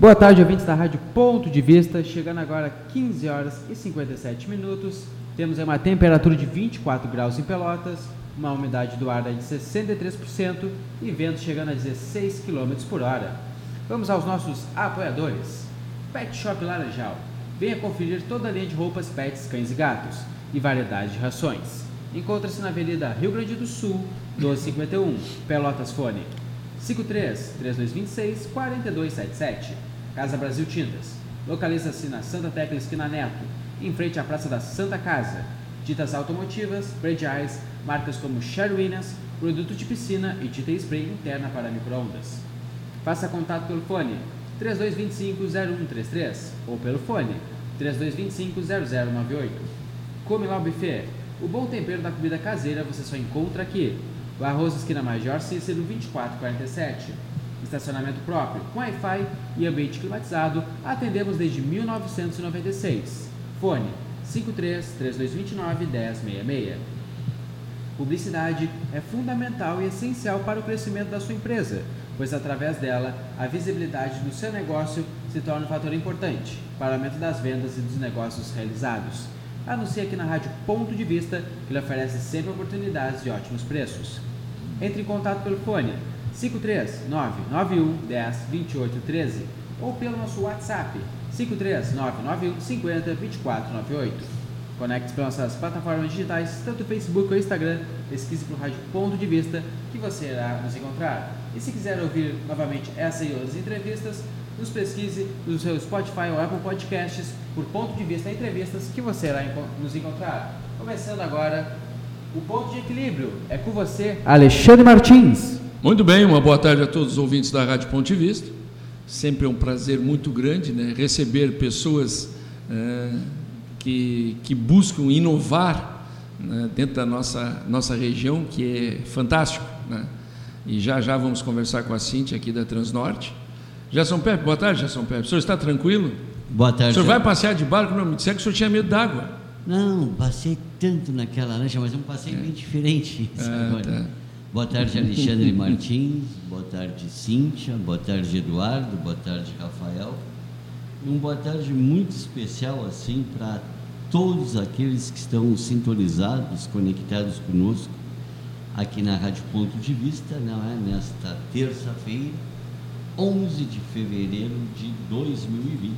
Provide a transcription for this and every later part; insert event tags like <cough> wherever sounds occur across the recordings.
Boa tarde, ouvintes da Rádio Ponto de Vista. Chegando agora 15 horas e 57 minutos. Temos uma temperatura de 24 graus em Pelotas, uma umidade do ar de 63% e vento chegando a 16 km por hora. Vamos aos nossos apoiadores. Pet Shop Laranjal. Venha conferir toda a linha de roupas pets, cães e gatos e variedade de rações. Encontra-se na Avenida Rio Grande do Sul, 1251, Pelotas Fone. 53 3226 4277. Casa Brasil Tintas. Localiza-se na Santa Tecla Esquina Neto, em frente à Praça da Santa Casa. Tintas automotivas, prediais, marcas como Sherwinas, produto de piscina e tinta spray interna para microondas. Faça contato pelo fone 3225-0133 ou pelo fone 3225-0098. Come lá o buffet. O bom tempero da comida caseira você só encontra aqui. O arroz esquina Major Cícero 2447. Estacionamento próprio, com Wi-Fi e ambiente climatizado, atendemos desde 1996. Fone 53 3229 1066. Publicidade é fundamental e essencial para o crescimento da sua empresa, pois através dela a visibilidade do seu negócio se torna um fator importante para o aumento das vendas e dos negócios realizados. Anuncie aqui na Rádio Ponto de Vista, que lhe oferece sempre oportunidades de ótimos preços. Entre em contato pelo fone 53 991 10 28 13 ou pelo nosso WhatsApp 53 991 50 24 98. Conecte-se pelas nossas plataformas digitais, tanto Facebook ou Instagram, pesquise por Rádio Ponto de Vista, que você irá nos encontrar. E se quiser ouvir novamente essa e outras entrevistas, nos pesquise no seu Spotify ou Apple Podcasts por Ponto de Vista Entrevistas, que você irá nos encontrar. Começando agora o Ponto de Equilíbrio. É com você, Alexandre Martins. Muito bem, uma boa tarde a todos os ouvintes da Rádio Ponto de Vista. Sempre é um prazer muito grande né, receber pessoas é, que, que buscam inovar né, dentro da nossa, nossa região, que é fantástico. Né? E já já vamos conversar com a Cintia aqui da Transnorte. São Pepe, boa tarde, São Pepe. O senhor está tranquilo? Boa tarde. O senhor vai passear de barco? Não, me disseram que o senhor tinha medo d'água. Não, passei tanto naquela lancha, mas é um passeio é. bem diferente. Ah, tá. Boa tarde, Alexandre Martins. Boa tarde, Cíntia. Boa tarde, Eduardo. Boa tarde, Rafael. E um boa tarde muito especial assim para todos aqueles que estão sintonizados, conectados conosco aqui na Rádio Ponto de Vista, não é? Nesta terça-feira, 11 de fevereiro de 2020.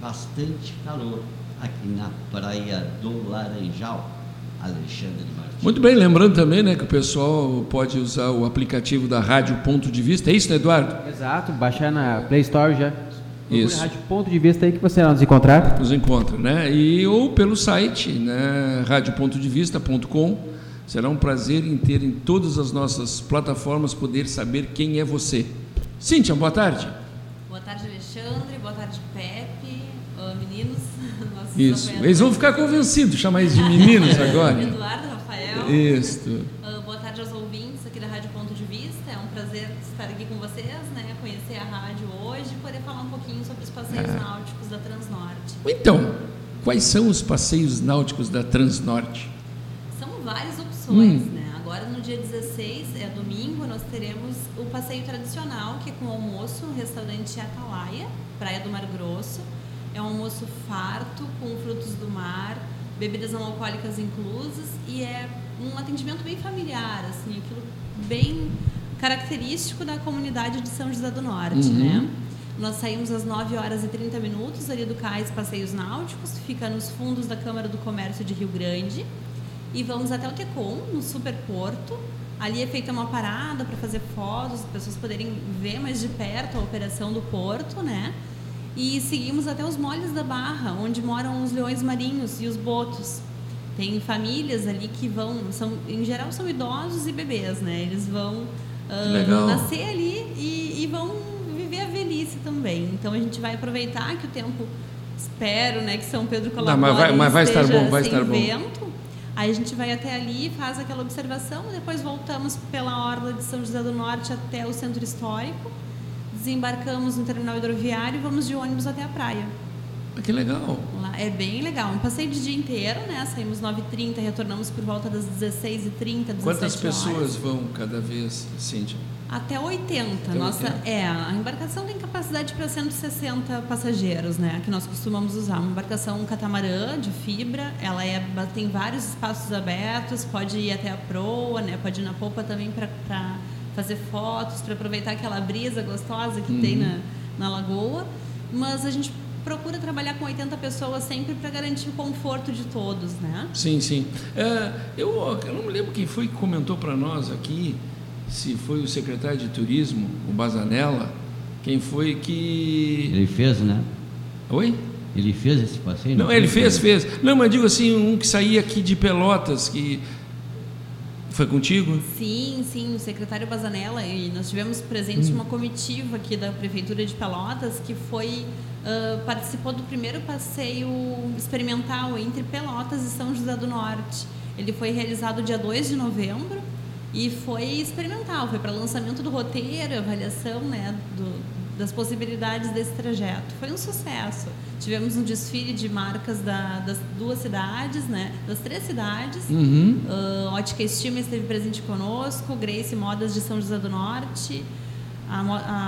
Bastante calor aqui na Praia do Laranjal. Alexandre Martins. Muito bem, lembrando também né, que o pessoal pode usar o aplicativo da Rádio Ponto de Vista, é isso, né, Eduardo? Exato, baixar na Play Store já. Isso. Rádio Ponto de Vista aí que você vai nos encontrar. Nos encontra, né? E, ou pelo site, né, radiopontodevista.com. Será um prazer em ter em todas as nossas plataformas poder saber quem é você. Cíntia, boa tarde. Boa tarde, Alexandre. Boa tarde, Pepe. Uh, meninos. <laughs> Isso. Eles vão ficar convencidos, chamar eles de meninos <laughs> agora. Eduardo, Uh, boa tarde aos ouvintes aqui da Rádio Ponto de Vista. É um prazer estar aqui com vocês, né? Conhecer a rádio hoje e poder falar um pouquinho sobre os passeios ah. náuticos da Transnorte. Então, quais são os passeios náuticos da Transnorte? São várias opções, hum. né? Agora no dia 16, é domingo, nós teremos o passeio tradicional, que é com almoço, no restaurante Atalaia, Praia do Mar Grosso é um almoço farto, com frutos do mar, bebidas não alcoólicas inclusas e é um atendimento bem familiar, assim, aquilo bem característico da comunidade de São José do Norte, uhum. né? Nós saímos às 9 horas e 30 minutos ali do Cais Passeios Náuticos, fica nos fundos da Câmara do Comércio de Rio Grande, e vamos até o Tecom, no Super Porto. Ali é feita uma parada para fazer fotos, as pessoas poderem ver mais de perto a operação do porto, né? e seguimos até os moles da Barra, onde moram os leões marinhos e os botos. Tem famílias ali que vão, são, em geral são idosos e bebês, né? Eles vão uh, nascer ali e, e, vão viver a velhice também. Então a gente vai aproveitar que o tempo, espero, né, que São Pedro colabore, Não, mas vai, mas vai estar bom, vai estar vento. bom. Aí a gente vai até ali, faz aquela observação, depois voltamos pela orla de São José do Norte até o centro histórico desembarcamos no terminal hidroviário e vamos de ônibus até a praia. Ah, que legal. Lá é bem legal. Um passeio de dia inteiro, né? Saímos 9h30, retornamos por volta das 16h30, 17 Quantas pessoas vão cada vez, Cíntia? Até 80. Até Nossa, 80. é, a embarcação tem capacidade para 160 passageiros, né? Que nós costumamos usar. Uma embarcação catamarã de fibra, ela é, tem vários espaços abertos, pode ir até a proa, né? Pode ir na polpa também para fazer fotos, para aproveitar aquela brisa gostosa que tem na, na lagoa. Mas a gente procura trabalhar com 80 pessoas sempre para garantir o conforto de todos, né? Sim, sim. É, eu, eu não me lembro quem foi que comentou para nós aqui, se foi o secretário de turismo, o Bazanella, quem foi que. Ele fez, né? Oi? Ele fez esse passeio? Não, foi? ele fez, fez. Não, mas digo assim, um que saía aqui de Pelotas, que. Foi contigo? Sim, sim, o secretário Bazanella e nós tivemos presente uma comitiva aqui da prefeitura de Pelotas que foi ah, participou do primeiro passeio experimental entre Pelotas e São José do Norte. Ele foi realizado dia 2 de novembro e foi experimental, foi para lançamento do roteiro, avaliação, né, do, das possibilidades desse trajeto. Foi um sucesso. Tivemos um desfile de marcas da- das duas cidades, né, das três cidades. Uhum. Uh, Ótica Estima esteve presente conosco, Grace Modas de São José do Norte, a,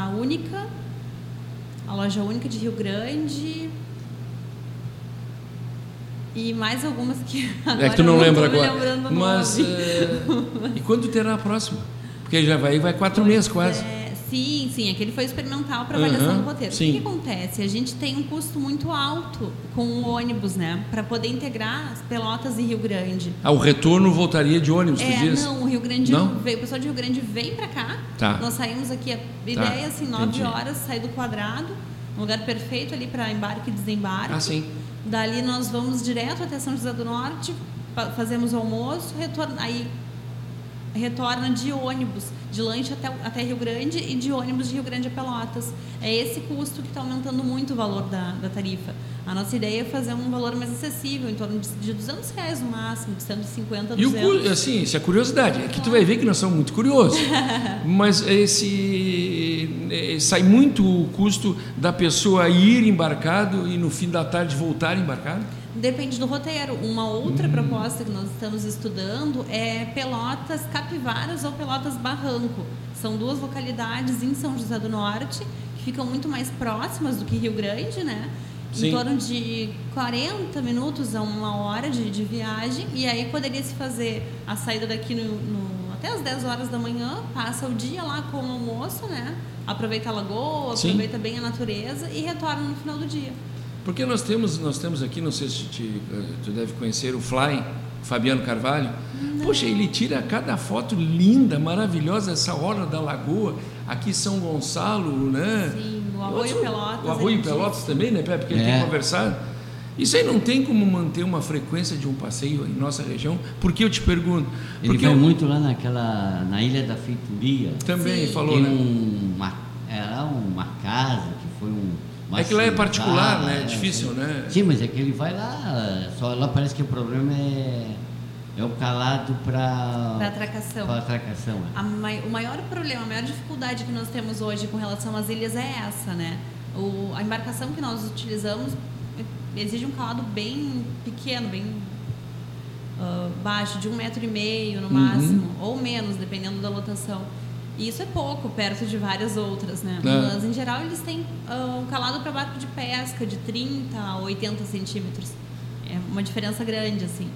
a Única, a loja Única de Rio Grande e mais algumas que <laughs> agora É que tu não lembra agora. Mas. é, e quando terá a próxima? Porque já vai, vai quatro meses quase. É, sim, sim, aquele foi experimental para avaliação do roteiro. sim. O que, que acontece? A gente tem um custo muito alto com o ônibus, né? Para poder integrar as Pelotas e Rio Grande. Ah, o retorno voltaria de ônibus, tu É, diz? não, o Rio Grande Não? veio, o pessoal de Rio Grande vem pra cá. Tá. Nós saímos aqui, a ideia assim, nove entendi. horas, sair do quadrado, um lugar perfeito ali para embarque e desembarque. Ah, sim. Dali nós vamos direto até São José do Norte, fa- fazemos o almoço, retorna, aí retorna de ônibus, de lanche até, até Rio Grande e de ônibus de Rio Grande a Pelotas. É esse custo que está aumentando muito o valor da, da tarifa. A nossa ideia é fazer um valor mais acessível, em torno de, de 200 reais no máximo, de 150 a E o 200. assim, isso é curiosidade. É que tu vai ver que nós somos muito curiosos. <laughs> Mas esse eh, sai muito o custo da pessoa ir embarcado e no fim da tarde voltar embarcado? Depende do roteiro. Uma outra proposta que nós estamos estudando é Pelotas Capivaras ou Pelotas Barranco. São duas localidades em São José do Norte que ficam muito mais próximas do que Rio Grande, né? Sim. Em torno de 40 minutos a uma hora de, de viagem. E aí poderia se fazer a saída daqui no, no- até as 10 horas da manhã, passa o dia lá com o almoço, né? Aproveita a lagoa, Sim. aproveita bem a natureza e retorna no final do dia. Porque nós temos, nós temos aqui, não sei se te- tu deve conhecer o Fly, Fabiano Carvalho. Poxa, ele tira cada foto linda, maravilhosa, essa hora da lagoa, aqui São Gonçalo, né? Sim, o Arroio Pelotas, O Arroio ele Pelotas diz. também, né, Pepe? Porque ele É. tem conversado. Isso aí não tem como manter uma frequência de um passeio em nossa região? Por que eu te pergunto? Ele Porque vai eu muito lá naquela, na Ilha da Feitoria. também Sim. falou, Tem né? um- uma, era uma casa que foi um. Uma É que lá é particular, né? É é, difícil, sim. né? Sim, mas é que ele vai lá, só lá parece que o problema é, é o calado para Para atracação. Para atracação. é. A mai- o maior problema, a maior dificuldade que nós temos hoje com relação às ilhas é essa, né? O, a embarcação que nós utilizamos exige um calado bem pequeno, bem ah, baixo, de um metro e meio no máximo, ou menos, dependendo da lotação. E isso é pouco, perto de várias outras, né? É. Mas, em geral, eles têm ah, um calado para barco de pesca de 30 a 80 centímetros. É uma diferença grande, assim.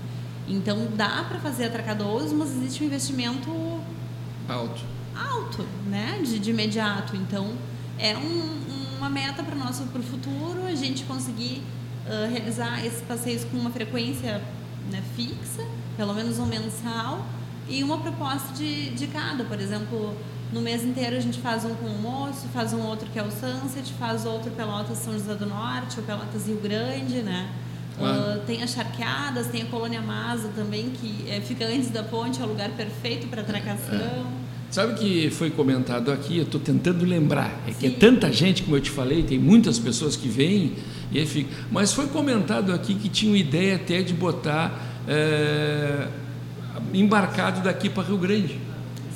Então, dá para fazer atracadouro, mas existe um investimento Alto. alto, né, de, de imediato. Então, é um- uma meta para o nosso pro futuro a gente conseguir ah, realizar esses passeios com uma frequência né, fixa, pelo menos um mensal, e uma proposta de, de cada. Por exemplo, no mês inteiro a gente faz um com almoço, faz um outro que é o Sunset, faz outro Pelotas São José do Norte, ou Pelotas Rio Grande, né? Ah, tem as charqueadas, tem a Colônia Masa também, que eh, fica antes da ponte, é o lugar perfeito para atracação. Sabe que foi comentado aqui, eu estou tentando lembrar, é que é Sim. tanta gente, como eu te falei, tem muitas pessoas que vêm, e aí fica, mas foi comentado aqui que tinham ideia até de botar é, embarcado daqui para Rio Grande,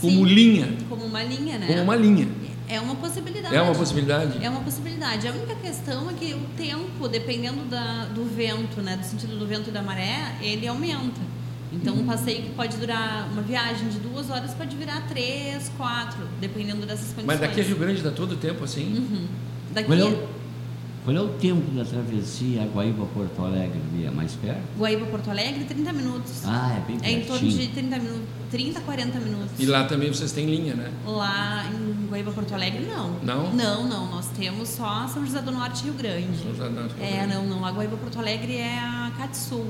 como Sim. linha, Como uma linha, né? como uma linha. É uma possibilidade. É uma possibilidade? É uma possibilidade. A única questão é que o tempo, dependendo da, do vento, né, do sentido do vento e da maré, ele aumenta. Então, um passeio que pode durar, uma viagem de duas horas pode virar três, quatro, dependendo dessas condições. Mas daqui a Rio Grande dá todo o tempo assim? Uhum. Daqui, o, qual é o tempo da travessia Guaíba-Porto Alegre? É mais perto? Guaíba-Porto Alegre, 30 minutos. Ah, é bem É em pertinho. torno de 30 minutos, 30, 40 minutos. E lá também vocês têm linha, né? Lá em Guaíba, Porto Alegre, não. Não? Não, não. Nós temos só São José do Norte e Rio Grande. São José do Norte e Rio É, Grande. não, não. A Guaíba, Porto Alegre é a Catsul.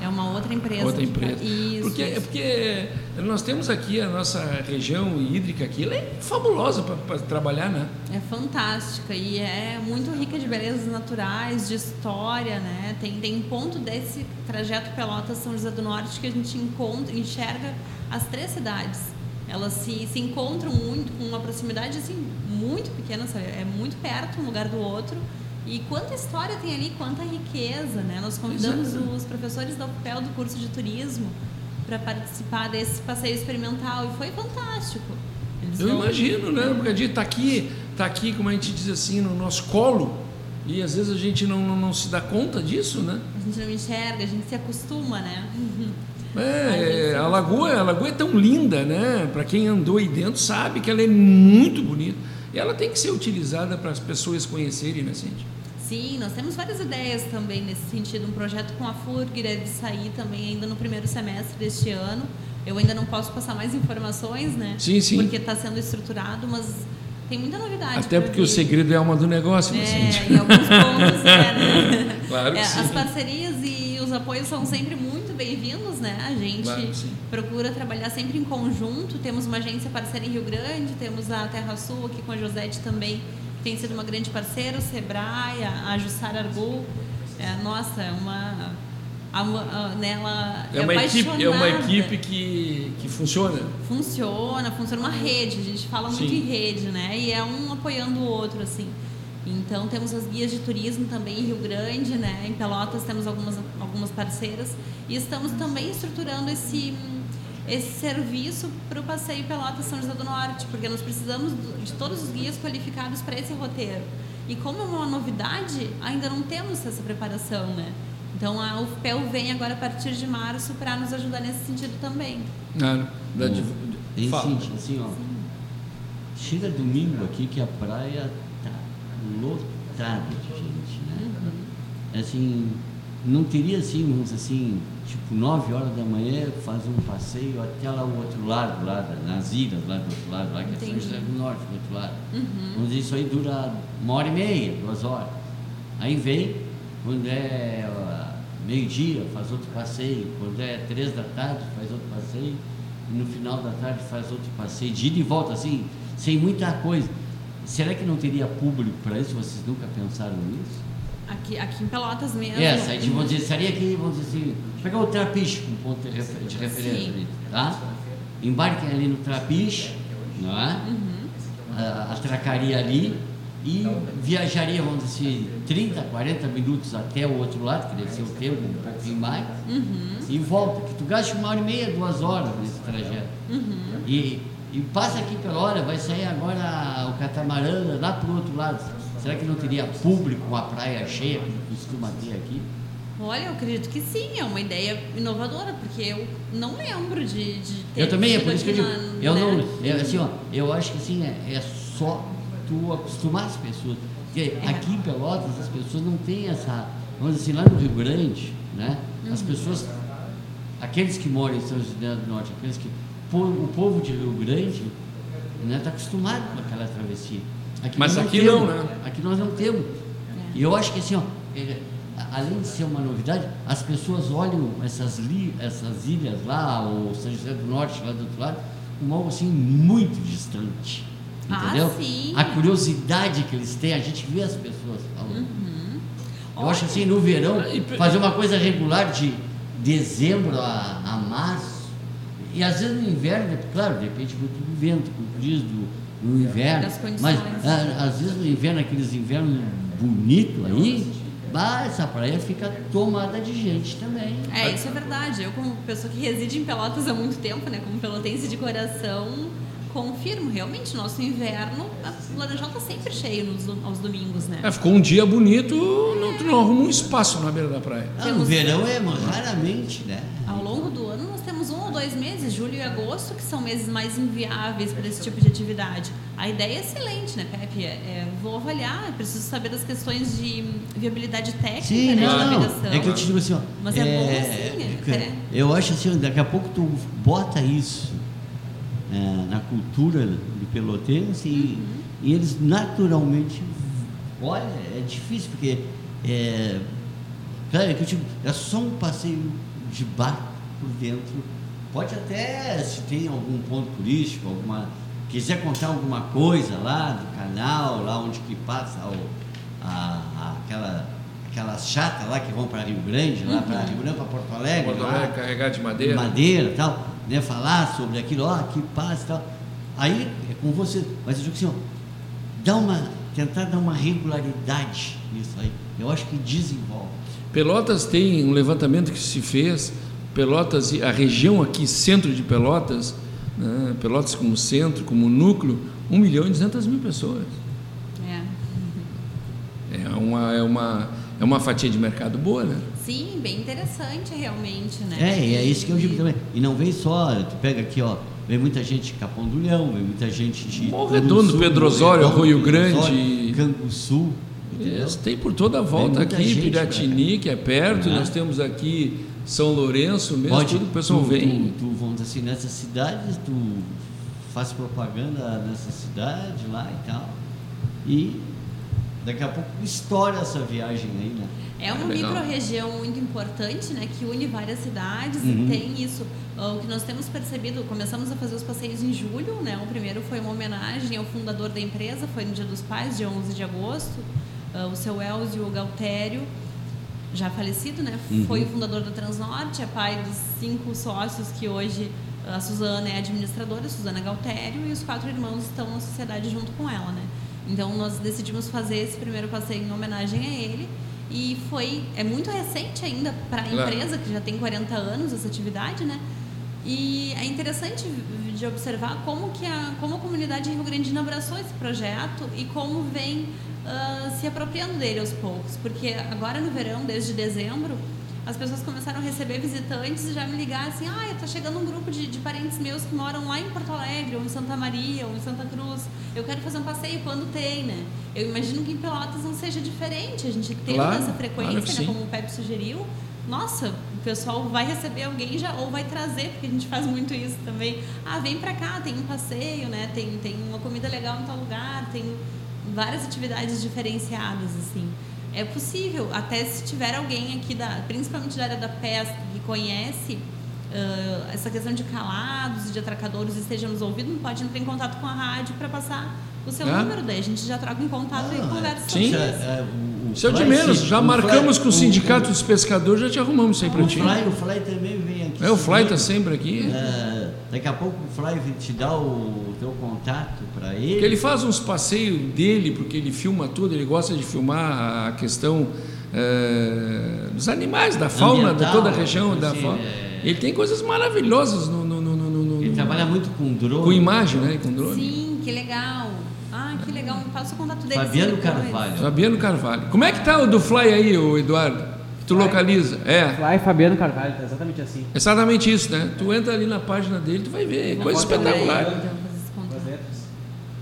É uma outra empresa. Outra que- empresa. Isso. porque, é isso. porque nós temos aqui a nossa região hídrica aqui, ela é fabulosa para trabalhar, né? É fantástica e é muito rica de belezas naturais, de história, né? Tem, tem um ponto desse trajeto Pelotas-São José do Norte que a gente encontra, enxerga as três cidades. Elas se, se encontram muito, com uma proximidade assim, muito pequena, sabe? é muito perto um lugar do outro. E quanta história tem ali, quanta riqueza, né? Nós convidamos Exato. os professores da UFPEL do curso de turismo para participar desse passeio experimental e foi fantástico. Eles Eu vão- imagino, né? Porque a gente está aqui, tá aqui, como a gente diz assim, no nosso colo, e às vezes a gente não, não, não se dá conta disso, né? A gente não enxerga, a gente se acostuma, né? <laughs> É, a lagoa, a lagoa é tão linda, né? Para quem andou aí dentro sabe que ela é muito bonita. E ela tem que ser utilizada para as pessoas conhecerem, né, Cintia? Sim, nós temos várias ideias também nesse sentido. Um projeto com a FURG deve sair também ainda no primeiro semestre deste ano. Eu ainda não posso passar mais informações, né? Sim, sim. Porque está sendo estruturado, mas tem muita novidade. Até por porque o segredo é alma do negócio, né, É, em alguns pontos é, né? <laughs> Claro que É, sim. As parcerias e os apoios são sempre muito bem-vindos, né? A gente Claro procura trabalhar sempre em conjunto. Temos uma agência parceira em Rio Grande, temos a Terra Sul aqui com a Josete também, que tem sido uma grande parceira, o Sebrae, a Jussara Arbu. É, nossa, é uma. A, a, nela É uma equipe, é uma equipe que, que funciona. Funciona, funciona uma rede, a gente fala muito Sim. em rede, né? E é um apoiando o outro, assim. Então temos as guias de turismo também em Rio Grande, né? Em Pelotas temos algumas, algumas parceiras. E estamos também estruturando esse, esse serviço para o passeio Pelotas São José do Norte, porque nós precisamos de todos os guias qualificados para esse roteiro. E como é uma novidade, ainda não temos essa preparação, né? Então a UFPEL vem agora a partir de março para nos ajudar nesse sentido também. Claro. Da div- Tem Fala. sim, assim, ó. Chega domingo aqui que a praia lotada de gente, né? Assim, não teria assim, vamos assim, tipo 9 horas da manhã, fazer um passeio até lá o outro lado, lá nas ilhas, lá do outro lado, lá que é São. José do Norte, do outro lado. Uhum. Vamos dizer, isso aí dura uma hora e meia, duas horas. Aí vem, quando é meio-dia, faz outro passeio. Quando é três da tarde, faz outro passeio. E no final da tarde faz outro passeio. De ida e volta, assim, sem muita coisa. Será que não teria público para isso? Vocês nunca pensaram nisso? Aqui, aqui em Pelotas mesmo. É, Essa, aí, tipo, vamos dizer, estaria aqui, vamos dizer assim, pegar o Trapiche como ponto de refer- de referência ali, tá? Embarquem ali no Trapiche, não é? Uhum. Atracaria ali e viajaria, vamos dizer assim, 30, 40 minutos até o outro lado, que deve ser o tempo, um pouquinho mais, Uhum. e volta, que tu gasta uma hora e meia, duas horas nesse trajeto. Uhum. E, e passa aqui pela hora, vai sair agora o catamarã lá pro outro lado. Será que não teria público, uma praia cheia, como costuma ter aqui? Olha, eu acredito que sim, é uma ideia inovadora, porque eu não lembro de, de ter Eu também, é por isso que eu digo, eu né? não, eu, assim, ó, eu acho que assim, é, é só tu acostumar as pessoas. Porque É. aqui em Pelotas as pessoas não têm essa, vamos dizer assim, lá no Rio Grande, né? As Uhum. pessoas, aqueles que moram em São José do Norte, aqueles que, po- o povo de Rio Grande, né, está acostumado com aquela travessia. Aqui Mas nós aqui temos, não, né? Aqui nós não temos. É. E eu acho que assim, ó, é, a- além de ser uma novidade, as pessoas olham essas, li, essas ilhas lá, o São José do Norte, lá do outro lado, como algo assim muito distante. Ah, Entendeu? sim. A curiosidade que eles têm, a gente vê as pessoas falando. Uhum. Eu acho assim, no verão, fazer uma coisa regular de dezembro a, a março. E às vezes no inverno, de- claro, depende muito do vento, como diz, do, no inverno. Mas ah, às vezes no inverno, aqueles invernos bonitos aí, bah, essa praia fica tomada de gente também. É, isso é verdade. Eu, como pessoa que reside em Pelotas há muito tempo, né, como pelotense de coração, confirmo, realmente, nosso inverno, o Laranjal está sempre cheio nos, aos domingos, né? É, ficou um dia bonito, não, tu não arruma um espaço na beira da praia. Ah, no verão é raramente, né? Ao longo do ano nós temos um ou dois meses, julho e agosto, que são meses mais inviáveis para esse tipo de atividade. A ideia é excelente, né, Pepe? É, é, vou avaliar, preciso saber das questões de viabilidade técnica, Sim, né, não, navegação. É que eu te digo assim, ó. Mas é, bom sim, é que Eu acho assim, daqui a pouco tu bota isso é, na cultura do pelotense e, e eles naturalmente, olha, é difícil, porque é, cara, é que digo, é só um passeio de barco por dentro. Pode até, se tem algum ponto turístico, alguma quiser contar alguma coisa lá do canal, lá onde que passa o, a, a- aquela, aquelas chatas lá que vão para Rio Grande, lá para Rio Grande, para Porto Alegre, Porto lá, Alegre carregar de madeira. madeira e tal, né, falar sobre aquilo, ó, que passa e tal. Aí é com você, mas eu digo assim, ó, dá uma, tentar dar uma regularidade nisso aí. Eu acho que desenvolve. Pelotas tem um levantamento que se fez, Pelotas, e a região aqui, centro de Pelotas, né, Pelotas como centro, como núcleo, 1 milhão e 200 mil pessoas. É. É uma, é uma, é uma fatia de mercado boa, né? Sim, bem interessante realmente, né? É, e é isso que eu digo também. E não vem só, tu pega aqui, ó, vem muita gente de Capão do Leão, vem muita gente de. Morro Redondo, Pedro Osório, Arroio Grande. Canguçu. Isso, tem por toda a volta aqui, gente Piratini, que é perto, Ah. nós temos aqui São Lourenço mesmo, Pode, tudo o pessoal tu, vem. Tu, tu, vamos dizer assim, nessas cidades, tu faz propaganda nessa cidade lá e tal. E daqui a pouco estoura essa viagem aí, né? É uma É micro-região muito importante, né, que une várias cidades Uhum. e tem isso. Ah, O que nós temos percebido, começamos a fazer os passeios em julho, né? O primeiro foi uma homenagem ao fundador da empresa, foi no Dia dos Pais, dia 11 de agosto. Ah, o seu Elzio Galtério, já falecido, né? Uhum. Foi o fundador da Transnorte, é pai dos cinco sócios que hoje a Suzana é administradora, a Suzana Galtério, e os quatro irmãos estão na sociedade junto com ela, né? Então nós decidimos fazer esse primeiro passeio em homenagem a ele e foi é muito recente ainda para a empresa que já tem 40 anos essa atividade, né? E é interessante de observar como que a como a comunidade rio-grandina abraçou esse projeto e como vem ah, se apropriando dele aos poucos, porque agora no verão, desde dezembro, as pessoas começaram a receber visitantes e já me ligar assim, ah, está chegando um grupo de, de parentes meus que moram lá em Porto Alegre, ou em Santa Maria, ou em Santa Cruz. Eu quero fazer um passeio quando tem, né? Eu imagino que em Pelotas não seja diferente. A gente tem Claro, essa claro frequência, que né? Como o Pepe sugeriu. Nossa, o pessoal vai receber alguém já ou vai trazer, porque a gente faz muito isso também. Ah, vem pra cá, tem um passeio, né? Tem, tem uma comida legal em tal lugar, tem várias atividades diferenciadas, assim. É possível, até se tiver alguém aqui, da, principalmente da área da pesca, que conhece ah, essa questão de calados, de atracadores, esteja nos ouvindo, pode entrar em contato com a rádio para passar o seu Ah. número, daí a gente já troca em contato e Ah, conversa Sim. sobre isso. é, o- o Isso é o de Fly, menos, já o marcamos Fly- com o Sindicato dos Pescadores, já te arrumamos isso aí pra O ti. Fly, o Fly também vem aqui. É, o Fly seguindo. tá sempre aqui. É, daqui a pouco o Fly te dar o teu contato para ele. Porque ele faz uns passeios dele, porque ele filma tudo, ele gosta de filmar a questão eh, dos animais, da fauna, de toda a região. Da assim, fauna. é. Ele tem coisas maravilhosas no, no- no- no- no- no- Ele trabalha muito com drone. com imagem, né? Com drone. Sim, que legal. Ah, que legal. Me passa o contato dele. Fabiano. Carvalho. Fabiano Carvalho. Como é que tá o do Fly aí, o Eduardo? Que tu Fly? localiza? É. É Fabiano Carvalho, tá exatamente assim. Exatamente isso, né? Tu entra ali na página dele, tu vai ver. Vou Coisa espetacular. então, fazer esse Com as contato. letras.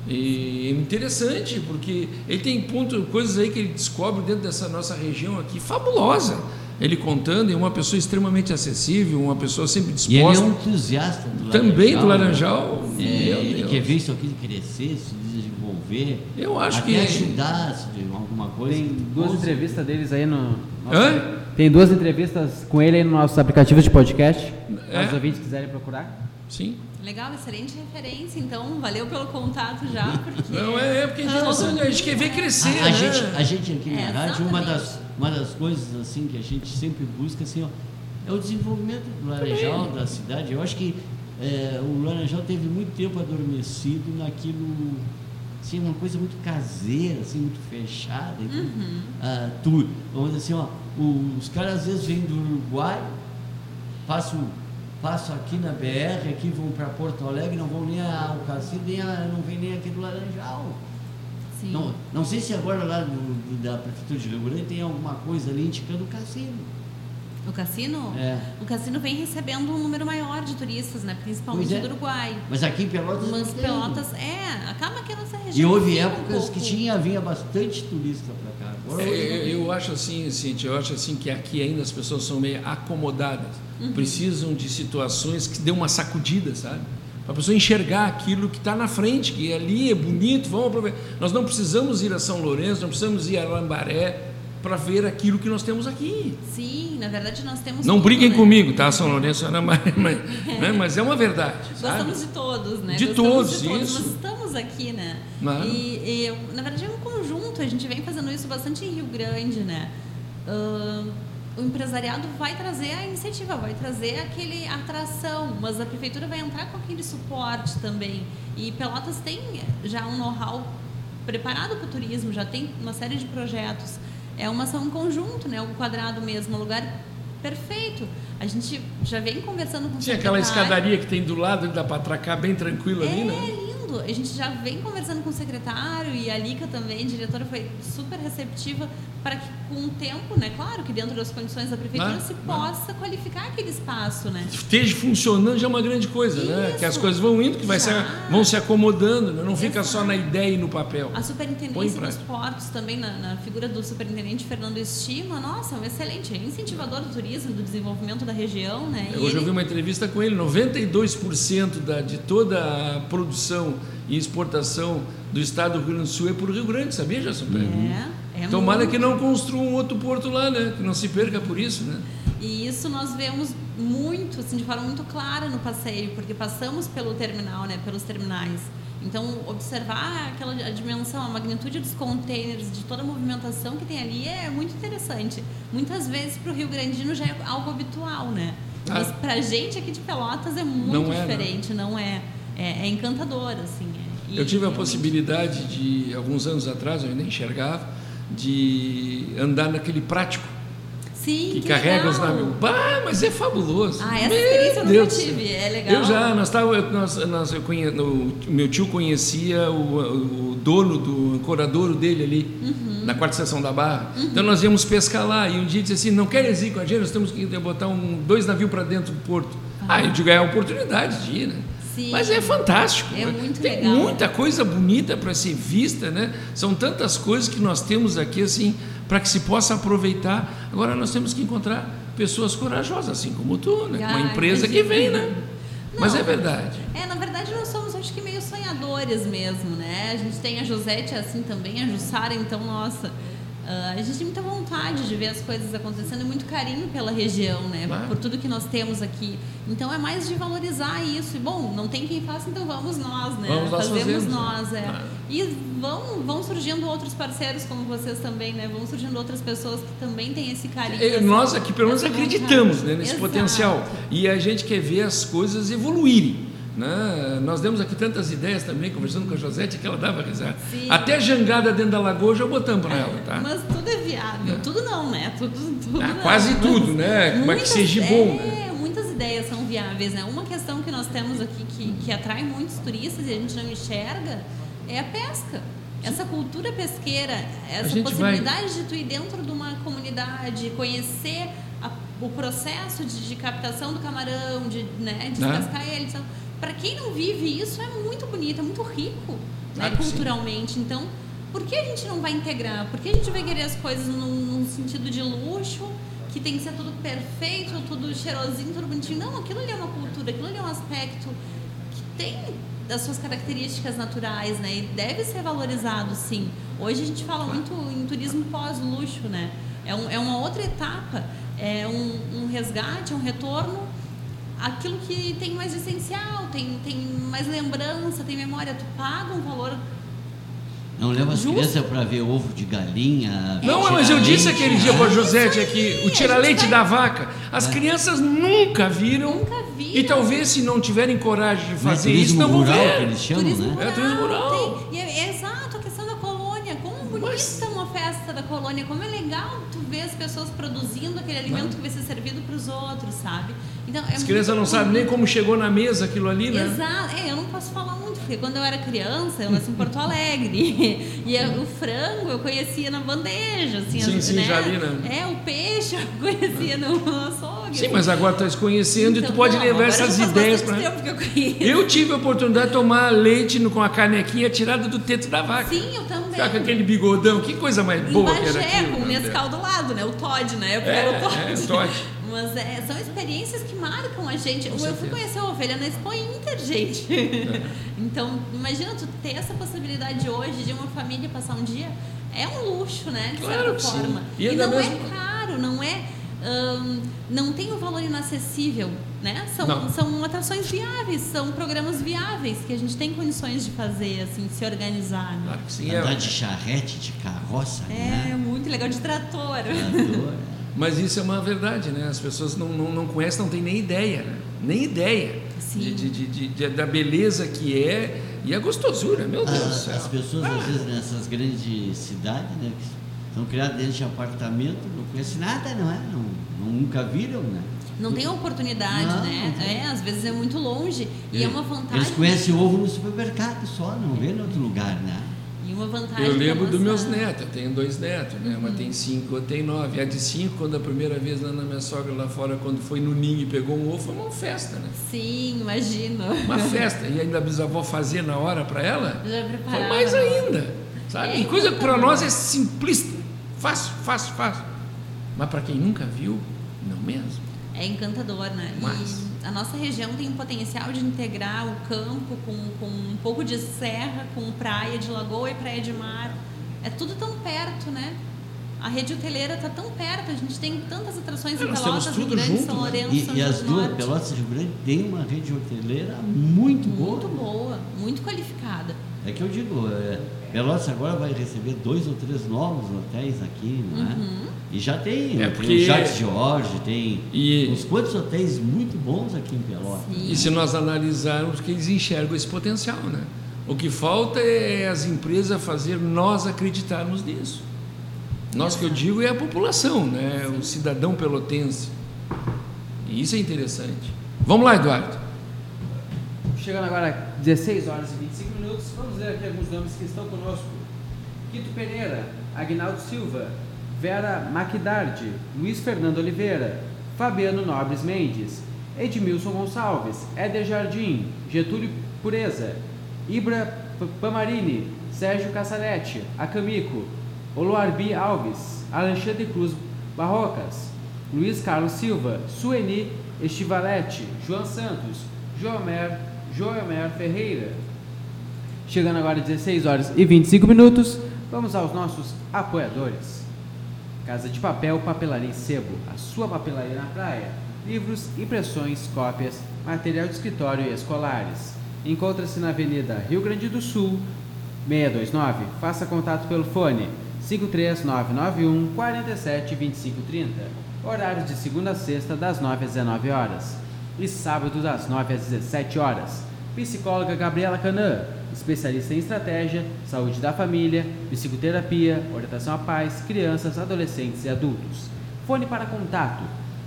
E interessante, porque ele tem ponto, coisas aí que ele descobre dentro dessa nossa região aqui, fabulosa. Ele contando, e uma pessoa extremamente acessível, uma pessoa sempre E ele é disposta. um entusiasta do Também do né? Laranjal. É, Meu ele Deus. quer ver isso aqui crescer, se desenvolver. Eu acho até que- ajudar se de alguma coisa. Tem duas Coisa. entrevistas deles aí no. nosso- Hã? Tem duas entrevistas com ele aí nos nossos aplicativos de podcast. É? Se os ouvintes quiserem procurar. Sim. Legal, excelente referência. Então, valeu pelo contato já, porque... Não, é, é porque a gente, Todo a gente quer ver crescer, A, a né? gente, a gente aqui na É, rádio, uma das, uma das coisas assim que a gente sempre busca assim, ó, é o desenvolvimento do Laranjal, da cidade. Eu acho que é, o Laranjal teve muito tempo adormecido naquilo, assim, uma coisa muito caseira, assim, muito fechada. Então, ah, tu, vamos dizer assim, ó, os caras às vezes vêm do Uruguai, passam passam aqui na BR, aqui vão para Porto Alegre, não vão nem ao cassino, nem a, não vem nem aqui do Laranjal. Sim. Não, não sei se agora lá do, do, da Prefeitura de Rio Grande tem alguma coisa ali indicando o cassino. O cassino? É. O cassino vem recebendo um número maior de turistas, né? Principalmente é. do Uruguai. Mas aqui em Pelotas Mas. Pelotas, é, acaba que a nossa região. E houve fica um épocas que tinha, vinha bastante turista para É, eu, acho assim, Cintia, eu acho assim que aqui ainda as pessoas são meio acomodadas. Precisam de situações que dê uma sacudida, sabe? Para a pessoa enxergar aquilo que está na frente, que ali é bonito, vamos aproveitar. Nós não precisamos ir a São Lourenço, não precisamos ir a Lambaré para ver aquilo que nós temos aqui. Sim, na verdade nós temos. Não tudo, briguem né? comigo, tá, São Lourenço, Ana Maria, <laughs> mas, né, <laughs> mas é uma verdade, sabe? Gostamos de todos, né? De todos, de todos, isso. Mas estamos aqui, né? Claro. E, e, na verdade é um conjunto, a gente vem fazendo isso bastante em Rio Grande, né? Ahn, o empresariado vai trazer a iniciativa, vai trazer aquele atração, mas a prefeitura vai entrar com aquele suporte também. E Pelotas tem já um know-how preparado para o turismo, já tem uma série de projetos. É uma ação em conjunto, né? O quadrado mesmo, um lugar perfeito. A gente já vem conversando com o Tinha aquela escadaria que tem do lado, dá para atracar bem tranquilo ali, É né? A gente já vem conversando com o secretário e a Lica também, a diretora, foi super receptiva para que com o tempo, né, claro que dentro das condições da prefeitura Né? se Né? possa qualificar aquele espaço, né? esteja funcionando já é uma grande coisa, né? Isso. Que as coisas vão indo, que vai se, Já. vão se acomodando, né? não fica só Exato. na ideia e no papel. A superintendência dos portos também, na, na figura do superintendente Fernando Estima, nossa, é um excelente, é incentivador do turismo, do desenvolvimento da região, né? Hoje eu ele- vi uma entrevista com ele, 92% da, de toda a produção e exportação do estado do Rio Grande do Sul é por Rio Grande, sabia, Jason Pérez? É, é Tomara muito. que não construam um outro porto lá, né? Que não se perca por isso, né? E isso nós vemos muito, assim, de forma muito clara no passeio, porque passamos pelo terminal, né, pelos terminais. Então, observar aquela a dimensão, a magnitude dos containers, de toda a movimentação que tem ali é muito interessante. Muitas vezes para o Rio Grandino já é algo habitual, né? Ah. Mas para a gente aqui de Pelotas é muito Não é, né? diferente, não é? É, é encantador, assim. é. Eu tive a possibilidade de, alguns anos atrás, eu ainda enxergava, de andar naquele prático Sim, que, que carrega os legal. navios. Bah, mas é fabuloso. Ah, essa Meu experiência eu Deus nunca tive, é legal. Eu já, nós tava, eu, nós, nós, eu conhe, no, meu tio conhecia o, o dono do ancoradouro dele ali, Uhum. na quarta estação da Barra. Então nós íamos pescar lá e um dia disse assim, não queres ir com a gente? Nós temos que botar um, dois navios para dentro do porto. Ah, eu digo, é a oportunidade de ir, né? Sim. Mas é fantástico. É né? muito Tem legal. muita coisa bonita para ser vista, né? São tantas coisas que nós temos aqui assim para que se possa aproveitar. Agora nós temos que encontrar pessoas corajosas, assim como tu, né? Ah, Uma empresa que vem, né? Mas Não. é verdade. É, na verdade nós somos, acho que meio sonhadores mesmo, né? A gente tem a Josete assim também, a Jussara, então, nossa, ah, a gente tem muita vontade de ver as coisas acontecendo e muito carinho pela região, né? Claro. Por tudo que nós temos aqui. Então é mais de valorizar isso. E bom, não tem quem faça, então vamos nós, né? Vamos nós Fazemos fazemos, né? nós, é. Claro. E vão, vão surgindo outros parceiros como vocês também, né? Vão surgindo outras pessoas que também têm esse carinho. É, Nós aqui pelo menos acreditamos né, nesse Exato. potencial e a gente quer ver as coisas evoluírem. Né? Nós demos aqui tantas ideias também, conversando com a Josete, que ela dava risada. Sim. Até jangada dentro da lagoa já botamos para ela, tá? Mas tudo é viável. Tudo não, né? Tudo, tudo Ah, não. quase tudo, né? Mas que muitas- seja bom, é, né? muitas ideias são viáveis, né? Uma questão que nós temos aqui que, que atrai muitos turistas e a gente não enxerga é a pesca. Essa cultura pesqueira, essa possibilidade de tu ir dentro de uma comunidade, conhecer a- o processo de, de captação do camarão, de né, descascar ele. Para quem não vive isso, é muito bonito, é muito rico né, Claro que sim. culturalmente. Então, por que a gente não vai integrar? Por que a gente vai querer as coisas num, num sentido de luxo, que tem que ser tudo perfeito, tudo cheirosinho, tudo bonitinho? Não, aquilo ali é uma cultura, aquilo ali é um aspecto que tem das suas características naturais, né? E deve ser valorizado, sim. Hoje a gente fala muito em turismo pós-luxo, né? É, um, é uma outra etapa, é um, um resgate, um retorno aquilo que tem mais essencial, tem, tem mais lembrança, tem memória. Tu paga um valor Não leva as Justo. crianças para ver ovo de galinha. Não, tirar mas eu disse aquele dia para a Josete aqui, o tira-leite da vaca. As É. crianças nunca viram. Nunca viram. E talvez se não tiverem coragem de Não é fazer isso, não vão rural que ver. eles chamam, turismo né? rural. É turismo rural. Tem, e é, é exato a questão da colônia. Como bonita Mas- da colônia, como é legal tu ver as pessoas produzindo aquele alimento que vai ser servido para os outros, sabe? Então, é as crianças não sabem nem como chegou na mesa aquilo ali, né? Exato. É, eu não posso falar muito, porque quando eu era criança, eu nasci em <laughs> Porto Alegre. <laughs> e o frango eu conhecia na bandeja, assim. Sim, as, sim, né? já vi, né? É, o peixe eu <laughs> conhecia no, no Sim, mas agora tu estás conhecendo então, e tu pode não, levar essas ideias para. Eu, eu tive a oportunidade de tomar leite no, com a canequinha tirada do teto da vaca. Sim, eu também. Ficar com aquele bigodão, que coisa mais boa Bagé, que era aquilo. com o Nescau do lado, né? O Todd, né? Eu é, o Todd. É, o Todd. Mas é, são experiências que marcam a gente. Com eu certeza. fui conhecer a ovelha na Expo Inter, gente. É. <laughs> então, imagina tu ter essa possibilidade hoje de uma família passar um dia. É um luxo, né? De claro certa forma. Sim. E, e não mesmo... é caro, não é. Não tem um valor inacessível, né? São, são atrações viáveis, são programas viáveis que a gente tem condições de fazer, assim, de se organizar. Né? Claro que sim. Andar é... de charrete, de carroça, é, né? É, muito legal, de trator. Trator, <laughs> Mas isso é uma verdade, né? As pessoas não, não, não conhecem, não têm nem ideia, né? nem ideia de, de, de, de, da beleza que é e a gostosura, meu Deus céu. As pessoas, ah. às vezes, nessas grandes cidades, né, que são criadas dentro de apartamento, não conhecem nada, não é? Não, nunca viram, né? Não tem oportunidade, não, né? Não é, às vezes é muito longe. E, e é uma vantagem. Eles conhecem ovo no supermercado só, não vê em outro lugar, né? E uma vantagem. Eu lembro dos meus netos, eu tenho dois netos, né? Uma uhum. tem cinco, outra tem nove. A de cinco, quando a primeira vez lá na minha sogra lá fora, quando foi no ninho e pegou um ovo, foi uma festa, né? Sim, imagino. Uma festa. E ainda a bisavó fazia na hora para ela. Já foi mais ainda. Sabe? É, e coisa que para nós é simplista. Fácil, fácil, fácil. Mas para quem nunca viu, não mesmo. É encantador, né? Mas... E a nossa região tem um potencial de integrar o campo com, com um pouco de serra, com praia de lagoa e praia de mar. É tudo tão perto, né? A rede hoteleira está tão perto, a gente tem tantas atrações é, em Pelotas, Rio Grande, junto, São né? Lourenço, né? E, e as duas, Pelotas e Rio Grande, tem uma rede hoteleira muito, muito boa. Muito boa, muito qualificada. É que eu digo, é, Pelotas agora vai receber dois ou três novos hotéis aqui, não é? Uhum. E já tem, é porque... tem o Jacques George, tem e... uns quantos hotéis muito bons aqui em Pelotas. Sim. E se nós analisarmos que eles enxergam esse potencial, né? O que falta é as empresas fazer nós acreditarmos nisso. Nós que eu digo é a população, né? o cidadão pelotense. E isso é interessante. Vamos lá, Eduardo. Chegando agora 16 horas e 25 minutos, vamos ler aqui alguns nomes que estão conosco. Quito Pereira, Agnaldo Silva, Vera Maquidardi, Luiz Fernando Oliveira, Fabiano Nobres Mendes, Edmilson Gonçalves, Éder Jardim, Getúlio Pureza, Ibra Pamarini, Sérgio Cassalete, Acamico, Oloarbi Alves, Alexandre Cruz Barrocas, Luiz Carlos Silva, Sueni Estivalete, João Santos, Joamer Joelmer Ferreira. Chegando agora 16 horas e 25 minutos, vamos aos nossos apoiadores. Casa de Papel, Papelaria e Sebo, a sua papelaria na praia. Livros, impressões, cópias, material de escritório e escolares. Encontra-se na Avenida Rio Grande do Sul, 629. Faça contato pelo fone 53991 47 25 30. Horários de segunda a sexta, das 9 às 19 horas e sábado das 9 às 17 horas. Psicóloga Gabriela Canã, especialista em estratégia, saúde da família, psicoterapia, orientação a pais, crianças, adolescentes e adultos. Fone para contato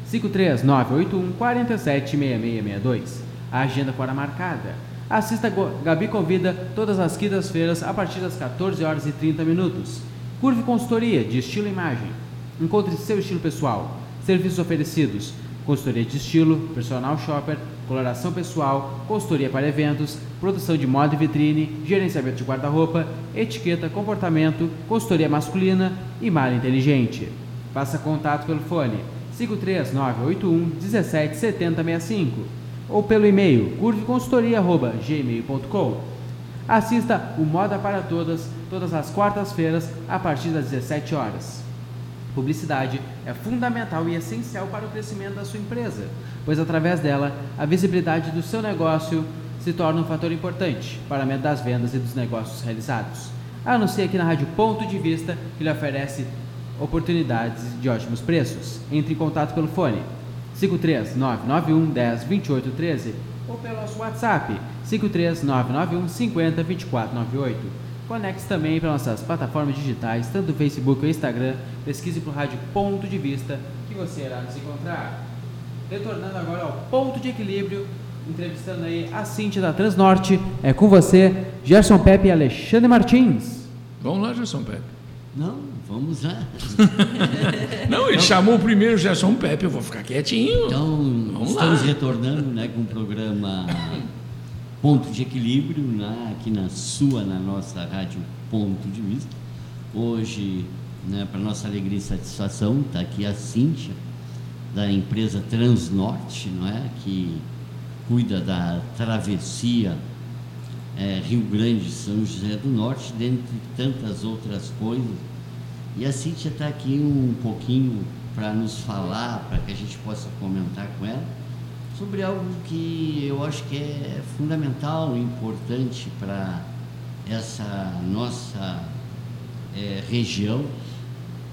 53981 476662. A agenda fora marcada. Assista Gabi Convida todas as quintas-feiras a partir das 14 horas e 30 minutos. Curve Consultoria de Estilo e Imagem. Encontre seu estilo pessoal. Serviços oferecidos consultoria de estilo, personal shopper, coloração pessoal, consultoria para eventos, produção de moda e vitrine, gerenciamento de guarda-roupa, etiqueta, comportamento, consultoria masculina e malha inteligente. Faça contato pelo fone 53981 177065 ou pelo e-mail curveconsultoria.gmail.com. Assista o Moda para Todas todas as quartas-feiras a partir das 17 horas. Publicidade é fundamental e essencial para o crescimento da sua empresa, pois através dela a visibilidade do seu negócio se torna um fator importante para a meta das vendas e dos negócios realizados. Anuncie aqui na Rádio Ponto de Vista, que lhe oferece oportunidades de ótimos preços. Entre em contato pelo fone 53991 10 28 13 ou pelo nosso WhatsApp 53991 50 24 98. Conecte também para nossas plataformas digitais, tanto o Facebook ou Instagram. Pesquise por Rádio Ponto de Vista, que você irá nos encontrar. Retornando agora ao ponto de equilíbrio, entrevistando aí a Cintia da Transnorte. É com você, Gerson Pepe e Alexandre Martins. Vamos lá, Gerson Pepe. Não, vamos lá. <laughs> Não, ele chamou o primeiro Gerson Pepe, eu vou ficar quietinho. Então, Vamos estamos lá. retornando né, com o programa Ponto de Equilíbrio, né, aqui na sua, na nossa rádio Ponto de Vista. Hoje, né, para nossa alegria e satisfação, está aqui a Cíntia, da empresa Transnorte, não é? que cuida da travessia é, Rio Grande São José do Norte, dentre tantas outras coisas. E a Cíntia está aqui um pouquinho para nos falar, para que a gente possa comentar com ela, sobre algo que eu acho que é fundamental, importante para essa nossa é, região,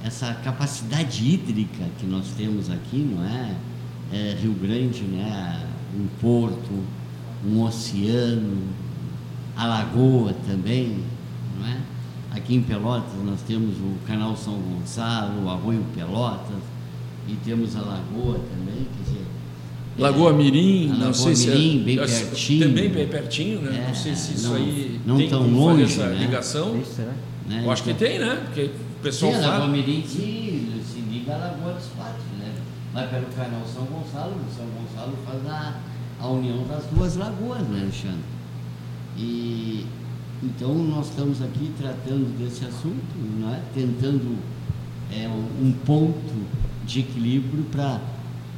essa capacidade hídrica que nós temos aqui, não é? é Rio Grande, né? Um porto, um oceano, a lagoa também, não é? Aqui em Pelotas nós temos o canal São Gonçalo, o Arroio Pelotas e temos a lagoa também, quer dizer, Lagoa Mirim, não Lagoa sei se Mirim, é, bem pertinho. Também bem pertinho, né? É, não sei se isso não- aí não tem tão como longe, fazer essa né? ligação. Isso, será? né? Eu acho que Então- tem, né? Porque o pessoal Sim, a Lagoa fala. Mirim se, se liga à Lagoa dos Patos, né? Vai pelo canal São Gonçalo, São Gonçalo faz a, a união das duas lagoas, né, Alexandre? E então nós estamos aqui tratando desse assunto, não é? tentando é, um ponto de equilíbrio para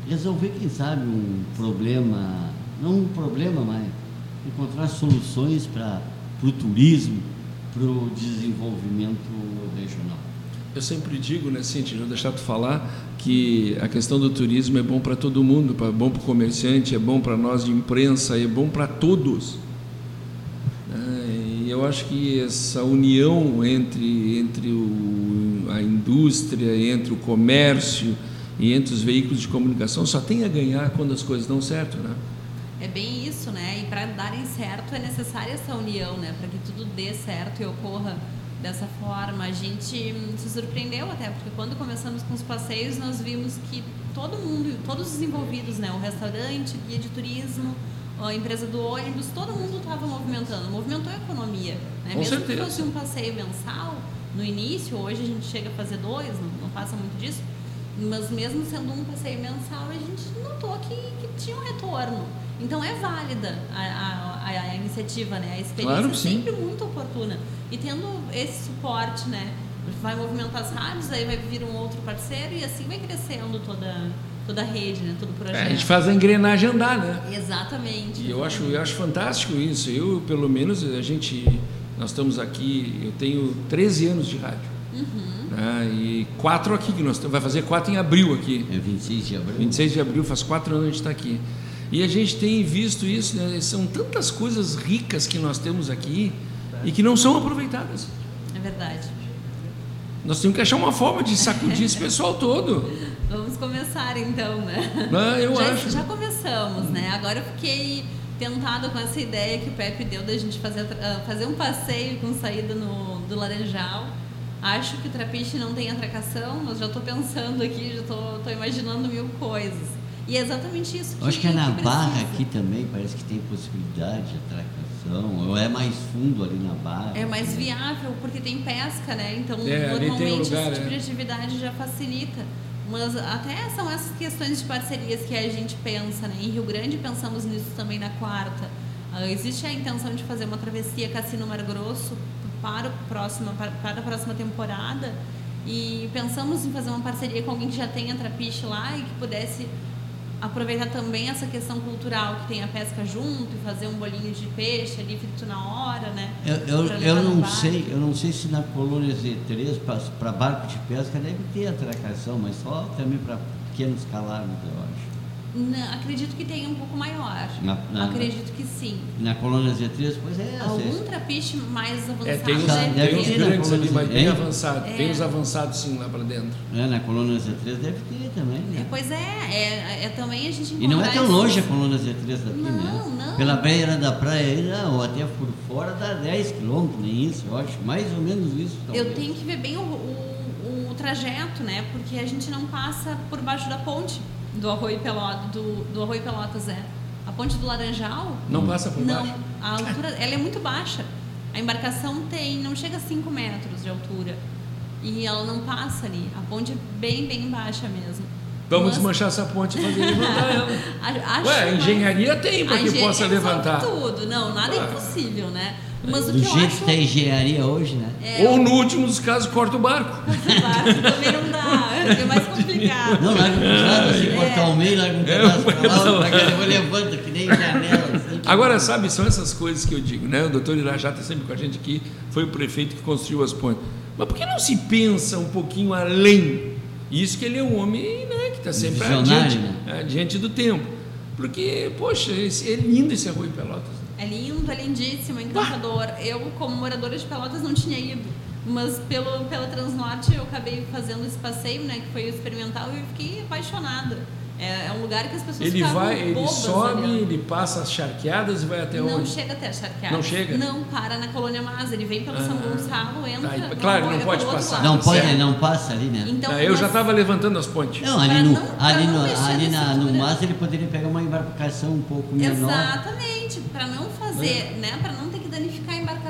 resolver, quem sabe, um problema, não um problema, mas encontrar soluções para o turismo, para o desenvolvimento regional. Eu sempre digo, né, Cintia, não deixar tu falar, que a questão do turismo é bom para todo mundo, é bom para o comerciante, é bom para nós de imprensa, é bom para todos. É, E eu acho que essa união entre, entre o, a indústria, entre o comércio e entre os veículos de comunicação só tem a ganhar quando as coisas dão certo, né? É bem isso, né? E para darem certo é necessária essa união, né? Para que tudo dê certo e ocorra dessa forma. A gente hum, se surpreendeu até, porque quando começamos com os passeios, nós vimos que todo mundo, todos os envolvidos, né? O restaurante, guia de turismo, a empresa do ônibus, todo mundo estava movimentando, movimentou a economia. Né? Com Mesmo certeza. que fosse um passeio mensal, no início, hoje a gente chega a fazer dois, não, não passa muito disso, mas mesmo sendo um passeio mensal, a gente notou que, que tinha um retorno. Então é válida a, a, a- iniciativa, né? A experiência Claro é sempre muito oportuna. E tendo esse suporte, né? Vai movimentar as rádios, aí vai vir um outro parceiro e assim vai crescendo toda, toda a rede, né? Todo o projeto. É, a gente faz a engrenagem andar, né? Exatamente. E eu acho, eu acho fantástico isso. Eu, pelo menos, a gente, nós estamos aqui, eu tenho 13 anos de rádio. Uhum. né? E quatro aqui, que nós vai fazer quatro em abril aqui. É 26 de abril. 26 de abril, faz quatro anos que a gente está aqui. E a gente tem visto isso, né? são tantas coisas ricas que nós temos aqui e que não são aproveitadas. É verdade. Nós temos que achar uma forma de sacudir esse pessoal todo. <laughs> Vamos começar então, né? Ah, eu já, acho. já começamos, né? Agora eu fiquei tentada com essa ideia que o Pepe deu da gente fazer, ah, fazer um passeio com saída no, do Laranjal. Acho que o Trapiche não tem atracação, mas já estou pensando aqui, já estou imaginando mil coisas. E é exatamente isso que acho que é na que Barra aqui também, parece que tem possibilidade de atracação, ou é mais fundo ali na Barra. É mais viável, porque tem pesca, né? Então, É, normalmente, lugar, esse tipo é. de atividade já facilita. Mas até são essas questões de parcerias que a gente pensa, né? Em Rio Grande pensamos nisso também na quarta. Ah, existe a intenção de fazer uma travessia Cassino Mar Grosso para, o próximo, para, para a próxima temporada. E pensamos em fazer uma parceria com alguém que já tenha trapiche lá e que pudesse aproveitar também essa questão cultural que tem a pesca junto e fazer um bolinho de peixe ali frito na hora, né? Eu, eu, eu não sei, eu não sei se na colônia Z3 para barco de pesca deve ter atracação, mas só também para pequenos calagos, eu acho. Não, acredito que tenha um pouco maior. Na- na- acredito que sim. Na colônia Z3, pois é. Algum vocês- trapiche mais avançado É, tem os, deve tem ter, né? grandes ali, mas bem Hein? avançados. Tem É. os avançados sim lá para dentro. É, na colônia Z3 deve ter também, É, né? pois é, é, é também a gente E não é tão esses- longe a colônia Z3 daqui, Não, né? não. Pela beira da praia aí, não, ou até por fora dá 10 quilômetros, nem isso, eu acho. Mais ou menos isso. Eu talvez. tenho que ver bem o, o, o trajeto, né? Porque a gente não passa por baixo da ponte do Arroio Pelotas, do, do Arroio Pelotas, é. A ponte do Laranjal, Não passa por não. baixo. A altura, ela é muito baixa. A embarcação tem, não chega a 5 metros de altura. E ela não passa ali. A ponte é bem, bem baixa mesmo. Vamos Mas- desmanchar essa ponte fazer levantar ela. <laughs> A- acho Ué, engenharia tem para que possa levantar. tudo. Não, nada é impossível, né? Mas o Do jeito acho que tá a engenharia hoje, né? é, Ou no último dos casos, corta o barco. o barco também não dá, é mais complicado. Não, larga um pedaço assim, É. cortar o meio, larga um É, pedaço pra mas lá, depois levanta, que nem janela. Assim. Agora, sabe, são essas coisas que eu digo, né? O doutor Irajá está sempre com a gente aqui, foi o prefeito que construiu as pontes. Mas por que não se pensa um pouquinho além? Isso que ele é um homem né, que está sempre adiante, né? adiante do tempo. Porque, poxa, esse, é lindo esse Arroio Pelotas. É lindo, é lindíssimo, é encantador. Eu, como moradora de Pelotas, não tinha ido. Mas pelo, pela Transnorte eu acabei fazendo esse passeio, né? Que foi experimental e eu fiquei apaixonada. É, é um lugar que as pessoas Ele ficavam vai, ele bobas sobe, olhando. ele passa as charqueadas e vai até não onde? chega até a Charqueadas. Não chega? Não, para na Colônia Mas. Ele vem pelo São Ah, Gonçalo, entra. tá, e- não, claro, não pode passar. Não pode, certo. não passa ali, né? Então, Ah, eu já mas- estava levantando as pontes. Não, ali no, não- ali não no, ali na no mas ele poderia pegar uma embarcação um pouco menor. Exatamente, para não fazer, né, para não ter que danificar a embarcação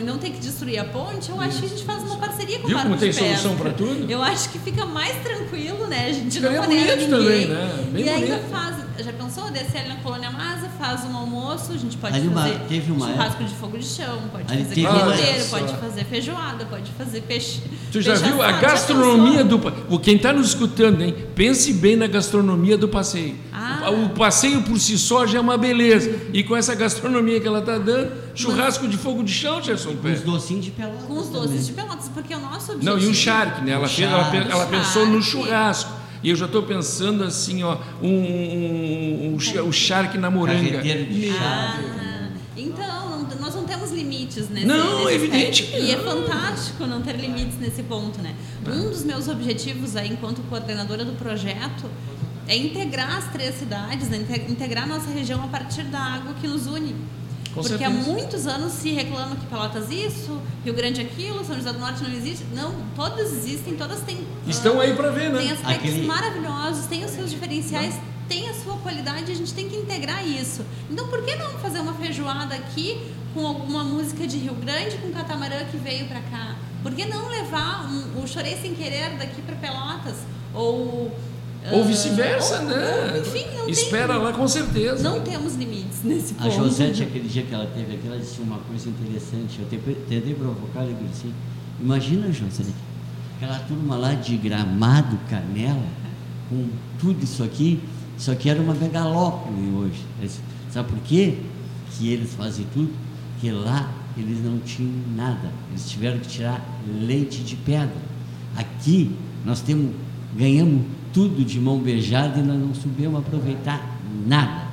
e não ter que destruir a ponte, eu acho que a gente faz uma parceria com o Viu barco como tem solução pra tudo? Eu acho que fica mais tranquilo, né? A gente Ficaria não bonito ninguém. também, né? Bem e ainda faz, já pensou, descer ali na Colônia Masa, faz um almoço, a gente pode Ali uma- fazer teve uma churrasco de fogo de chão, pode Ali fazer cordeiro, pode fazer feijoada, pode fazer peixe. Tu já peixe viu a assado, já gastronomia do o Quem está nos escutando, hein? Pense bem na gastronomia do passeio. Ah. O passeio por si só já é uma beleza. E com essa gastronomia que ela está dando, churrasco de fogo de chão, Gerson Com Pé. os docinhos de pelotas. Com os também. doces de pelotas, porque o nosso objetivo... Não, e o charque, né? Ela, O fez, ela, charque. ela pensou no Charque. churrasco. E eu já estou pensando assim, ó, um, um, um, cha- o charque na moranga. Ah, então, não- nós não temos limites nesse Não, nesse evidente que E é não. fantástico não ter limites nesse ponto, né? Tá. Um dos meus objetivos aí, enquanto coordenadora do projeto, é integrar as três cidades, né? Inte- integrar a nossa região a partir da água que nos une. Com Porque há certeza. muitos anos se reclama que Pelotas isso, Rio Grande aquilo, São José do Norte não existe. Não, todas existem, todas têm. Estão ah, aí para ver, Tem né? aspectos Aquele- maravilhosos, tem os seus diferenciais, tem a sua qualidade, a gente tem que integrar isso. Então, por que não fazer uma feijoada aqui com alguma música de Rio Grande, com o catamarã que veio para cá? Por que não levar um, o Chorei Sem Querer daqui para Pelotas? Ou. Ou vice-versa, ou- né? ou, enfim, não Espera tem, lá com certeza. Não temos limites nesse ponto. A Josete, aquele dia que ela teve aqui, ela disse uma coisa interessante. Eu te- tentei provocar ela e disse assim: Imagina, Josete, aquela turma lá de gramado, canela, com tudo isso aqui, isso aqui era uma megalópole hoje. Sabe por quê? Que eles fazem tudo? Que lá eles não tinham nada. Eles tiveram que tirar leite de pedra. Aqui nós temos, ganhamos tudo de mão beijada e nós não soubemos aproveitar nada.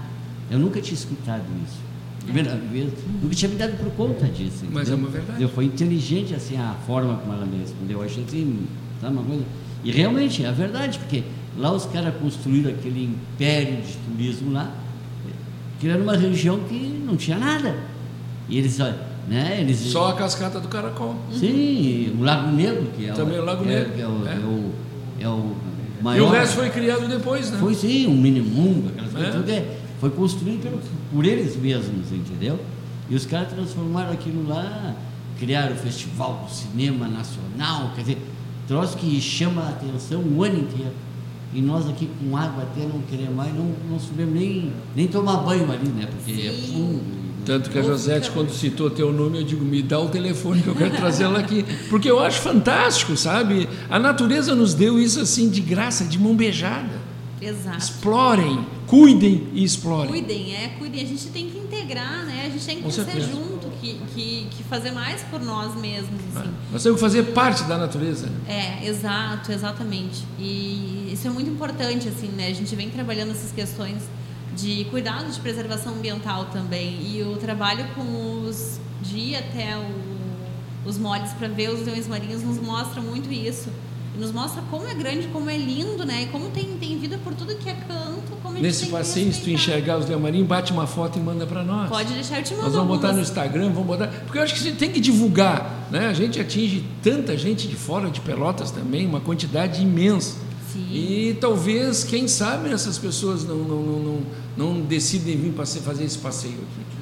Eu nunca tinha escutado isso. Primeira vez, nunca tinha me dado por conta disso. Mas entendeu? é uma verdade. Foi inteligente assim a forma como ela me respondeu. Eu achei assim, sabe uma coisa? E realmente é a verdade, porque lá os caras construíram aquele império de turismo lá, que era uma região que não tinha nada. E eles, né? Eles Só a cascata do caracol. Sim, o Lago Negro, que é Também o Lago é, Negro, que é o, é. é o, é o E maior. o resto foi criado depois, né? Foi sim, um minimundo, aquelas É. coisas é, foi construído pelo, por eles mesmos, entendeu? E os caras transformaram aquilo lá, criaram o Festival do Cinema Nacional, quer dizer, troço que chama a atenção o ano inteiro. E nós aqui com água até não queremos mais, não, não sabemos nem, nem tomar banho ali, né? Porque é Sim. fundo. Tanto que a Josete, quando citou teu nome, eu digo, me dá o telefone que eu quero trazer ela aqui. Porque eu acho fantástico, sabe? A natureza nos deu isso assim de graça, de mão beijada. Exato. Explorem, cuidem e explorem. Cuidem, é, cuidem. A gente tem que integrar, né? A gente tem que certeza. junto, que, que, que fazer mais por nós mesmos. Assim. Ah, nós temos que fazer parte da natureza. É, exato, exatamente. E isso é muito importante, assim, né? A gente vem trabalhando essas questões de cuidado de preservação ambiental também. E o trabalho com os de ir até o, os moles para ver os leões marinhos nos mostra muito isso nos mostra como é grande, como é lindo, né? E como tem, tem vida por tudo que é canto. Como Nesse passeio, se tu enxergar os leomarinhos, bate uma foto e manda para nós. Pode deixar eu te mandar. Nós vamos botar no Instagram, vamos botar. Porque eu acho que a gente tem que divulgar, né? A gente atinge tanta gente de fora de Pelotas também, uma quantidade imensa. Sim. E talvez, quem sabe, essas pessoas não, não, não, não, não decidem vir fazer esse passeio aqui.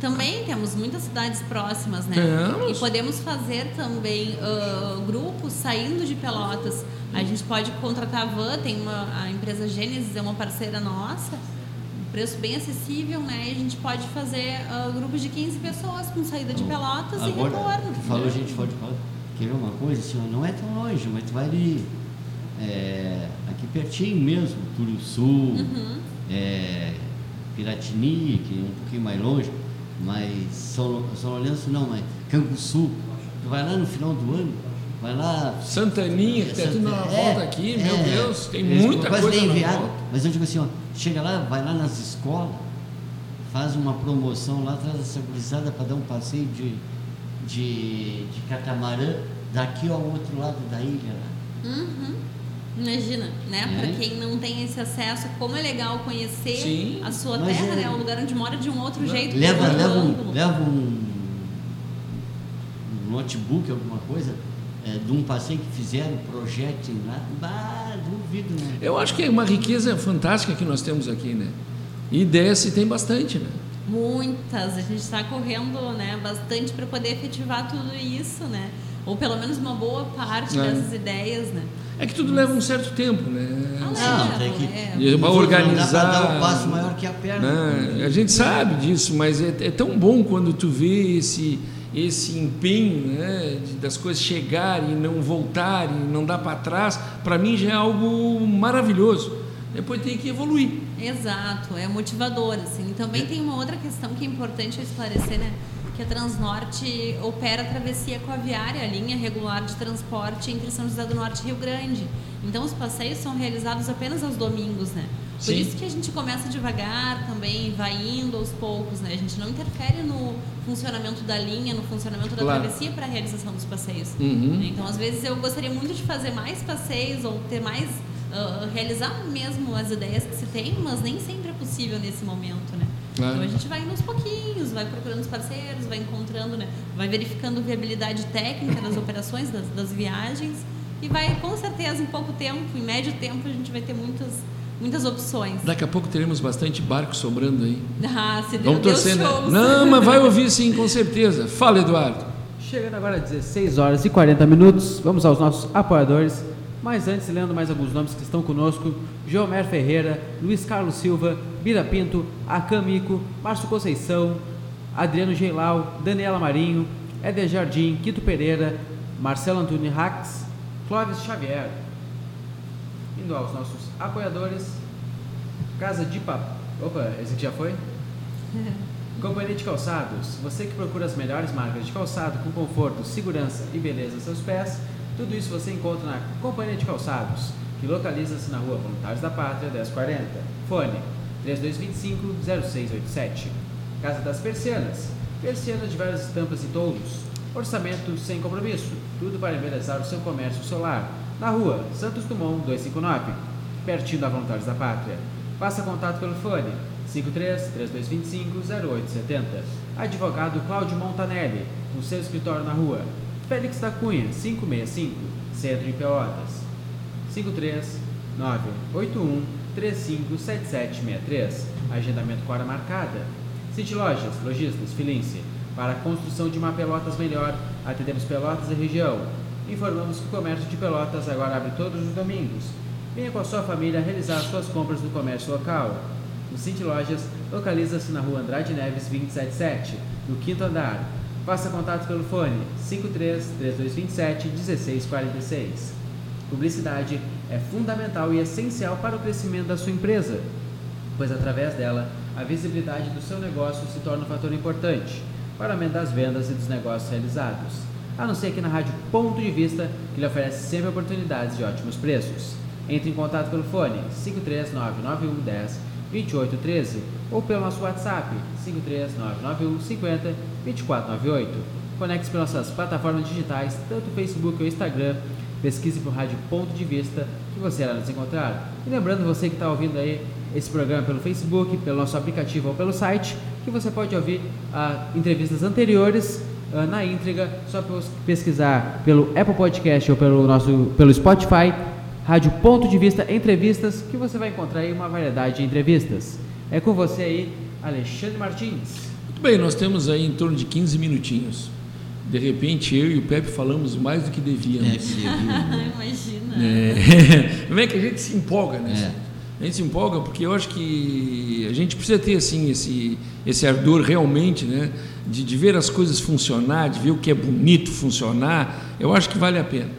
Também temos muitas cidades próximas, né? Temos. E podemos fazer também uh, grupos saindo de Pelotas. A gente pode contratar a van, tem uma, a empresa Gênesis é uma parceira nossa, um preço bem acessível, né? E a gente pode fazer uh, grupos de 15 pessoas com saída de Pelotas Agora, e retorno. Tu falou, gente pode falar. Quer ver uma coisa? Assim, não é tão longe, mas tu vai ali, é, aqui pertinho mesmo, Turuçu, uhum. é, Piratini, que é um pouquinho mais longe mas São, São Lourenço não, mas Canguçu. Tu vai lá no final do ano, vai lá. Santaninha, que tem tudo na é, volta aqui, é, meu Deus, tem muita coisa. Quase enviado, mas eu digo assim, ó, chega lá, vai lá nas escolas, faz uma promoção lá, traz essa gurizada para dar um passeio de, de, de catamarã daqui ao outro lado da ilha. Uhum. Imagina, né? É. Para quem não tem esse acesso, como é legal conhecer Sim, a sua terra, é... né? O lugar onde mora de um outro jeito. Leva, leva, um, leva um, um notebook, alguma coisa, é, de um passeio que fizeram, projetem lá. Bah, duvido, né? Eu acho que é uma riqueza fantástica que nós temos aqui, né? E ideias se tem bastante, né? Muitas. A gente está correndo né, bastante para poder efetivar tudo isso, né? Ou pelo menos uma boa parte é. dessas ideias, né? É que tudo leva um certo tempo, né? Ah, não, tem que é. organizar. dar um passo maior que a perna. Né? A gente sabe disso, mas é, é, tão bom quando tu vê esse esse empenho né, de, das coisas chegarem e não voltarem, não dar para trás, para mim já é algo maravilhoso. Depois tem que evoluir. Exato, é motivador. Assim. E também é. tem uma outra questão que é importante esclarecer, né? Que a Transnorte opera a travessia coaviária, a linha regular de transporte entre São José do Norte e Rio Grande. Então, os passeios são realizados apenas aos domingos, né? Por Sim. isso que a gente começa devagar também, vai indo aos poucos, né? A gente não interfere no funcionamento da linha, no funcionamento da claro. travessia para a realização dos passeios. Uhum. Então, às vezes, eu gostaria muito de fazer mais passeios ou ter mais... Uh, realizar mesmo as ideias que se tem, mas nem sempre é possível nesse momento, né? É. Então a gente vai indo aos pouquinhos, vai procurando os parceiros, vai encontrando, né? vai verificando viabilidade técnica das operações, das, das viagens e vai com certeza em pouco tempo, em médio tempo, a gente vai ter muitas muitas opções. Daqui a pouco teremos bastante barco sobrando aí. Ah, se Deus, Vamos torcer, né? Não, mas vai <laughs> ouvir sim, com certeza. Fala, Eduardo. Chegando agora às 16 horas e 40 minutos, vamos aos nossos apoiadores. Mas antes, lendo mais alguns nomes que estão conosco: Jomer Ferreira, Luiz Carlos Silva, Bira Pinto, Acamico, Márcio Conceição, Adriano Geilau, Daniela Marinho, Éder Jardim, Quito Pereira, Marcelo Antônio Rax, Clóvis Xavier. Indo aos nossos apoiadores, Casa de Papo. Opa, esse aqui já foi? <laughs> Companhia de Calçados. Você que procura as melhores marcas de calçado com conforto, segurança e beleza aos seus pés, tudo isso você encontra na Companhia de Calçados, que localiza-se na rua Voluntários da Pátria 1040. Fone 3225-0687. Casa das Persianas. Persianas de várias estampas e toldos. Orçamento sem compromisso. Tudo para embelezar o seu comércio solar. Na rua Santos Dumont 259, pertinho da Voluntários da Pátria. Faça contato pelo fone 53 3225 0870. Advogado Cláudio Montanelli, com seu escritório na rua Félix da Cunha, 565, Centro de Pelotas. 53 981 357763. Agendamento com hora marcada. City Lojas, Lojistas, Filince. Para a construção de uma Pelotas melhor, atendemos Pelotas e região. Informamos que o comércio de Pelotas agora abre todos os domingos. Venha com a sua família realizar suas compras no comércio local. O City Lojas localiza-se na rua Andrade Neves 277, no quinto andar. Faça contato pelo fone 53 3227 1646. Publicidade é fundamental e essencial para o crescimento da sua empresa, pois através dela a visibilidade do seu negócio se torna um fator importante. para aumento das vendas e dos negócios realizados. A não ser aqui na Rádio Ponto de Vista, que lhe oferece sempre oportunidades de ótimos preços. Entre em contato pelo fone 5399110 2813 ou pelo nosso WhatsApp 53991 50 2498. Conecte-se pelas nossas plataformas digitais, tanto Facebook ou Instagram. Pesquise por Rádio Ponto de Vista que você irá nos encontrar. E lembrando você que está ouvindo aí esse programa pelo Facebook, pelo nosso aplicativo ou pelo site, que você pode ouvir ah, entrevistas anteriores ah, na íntegra, só pesquisar pelo Apple Podcast ou pelo nosso pelo Spotify, Rádio Ponto de Vista Entrevistas, que você vai encontrar aí uma variedade de entrevistas. É com você aí, Alexandre Martins. Muito bem, nós temos aí em torno de 15 minutinhos. De repente, eu e o Pepe falamos mais do que devíamos. É, que <laughs> Imagina. É. <laughs> Como é que a gente se empolga, né? É. A gente se empolga porque eu acho que a gente precisa ter assim esse, esse ardor realmente, né? De, de ver as coisas funcionar, de ver o que é bonito funcionar. Eu acho que vale a pena.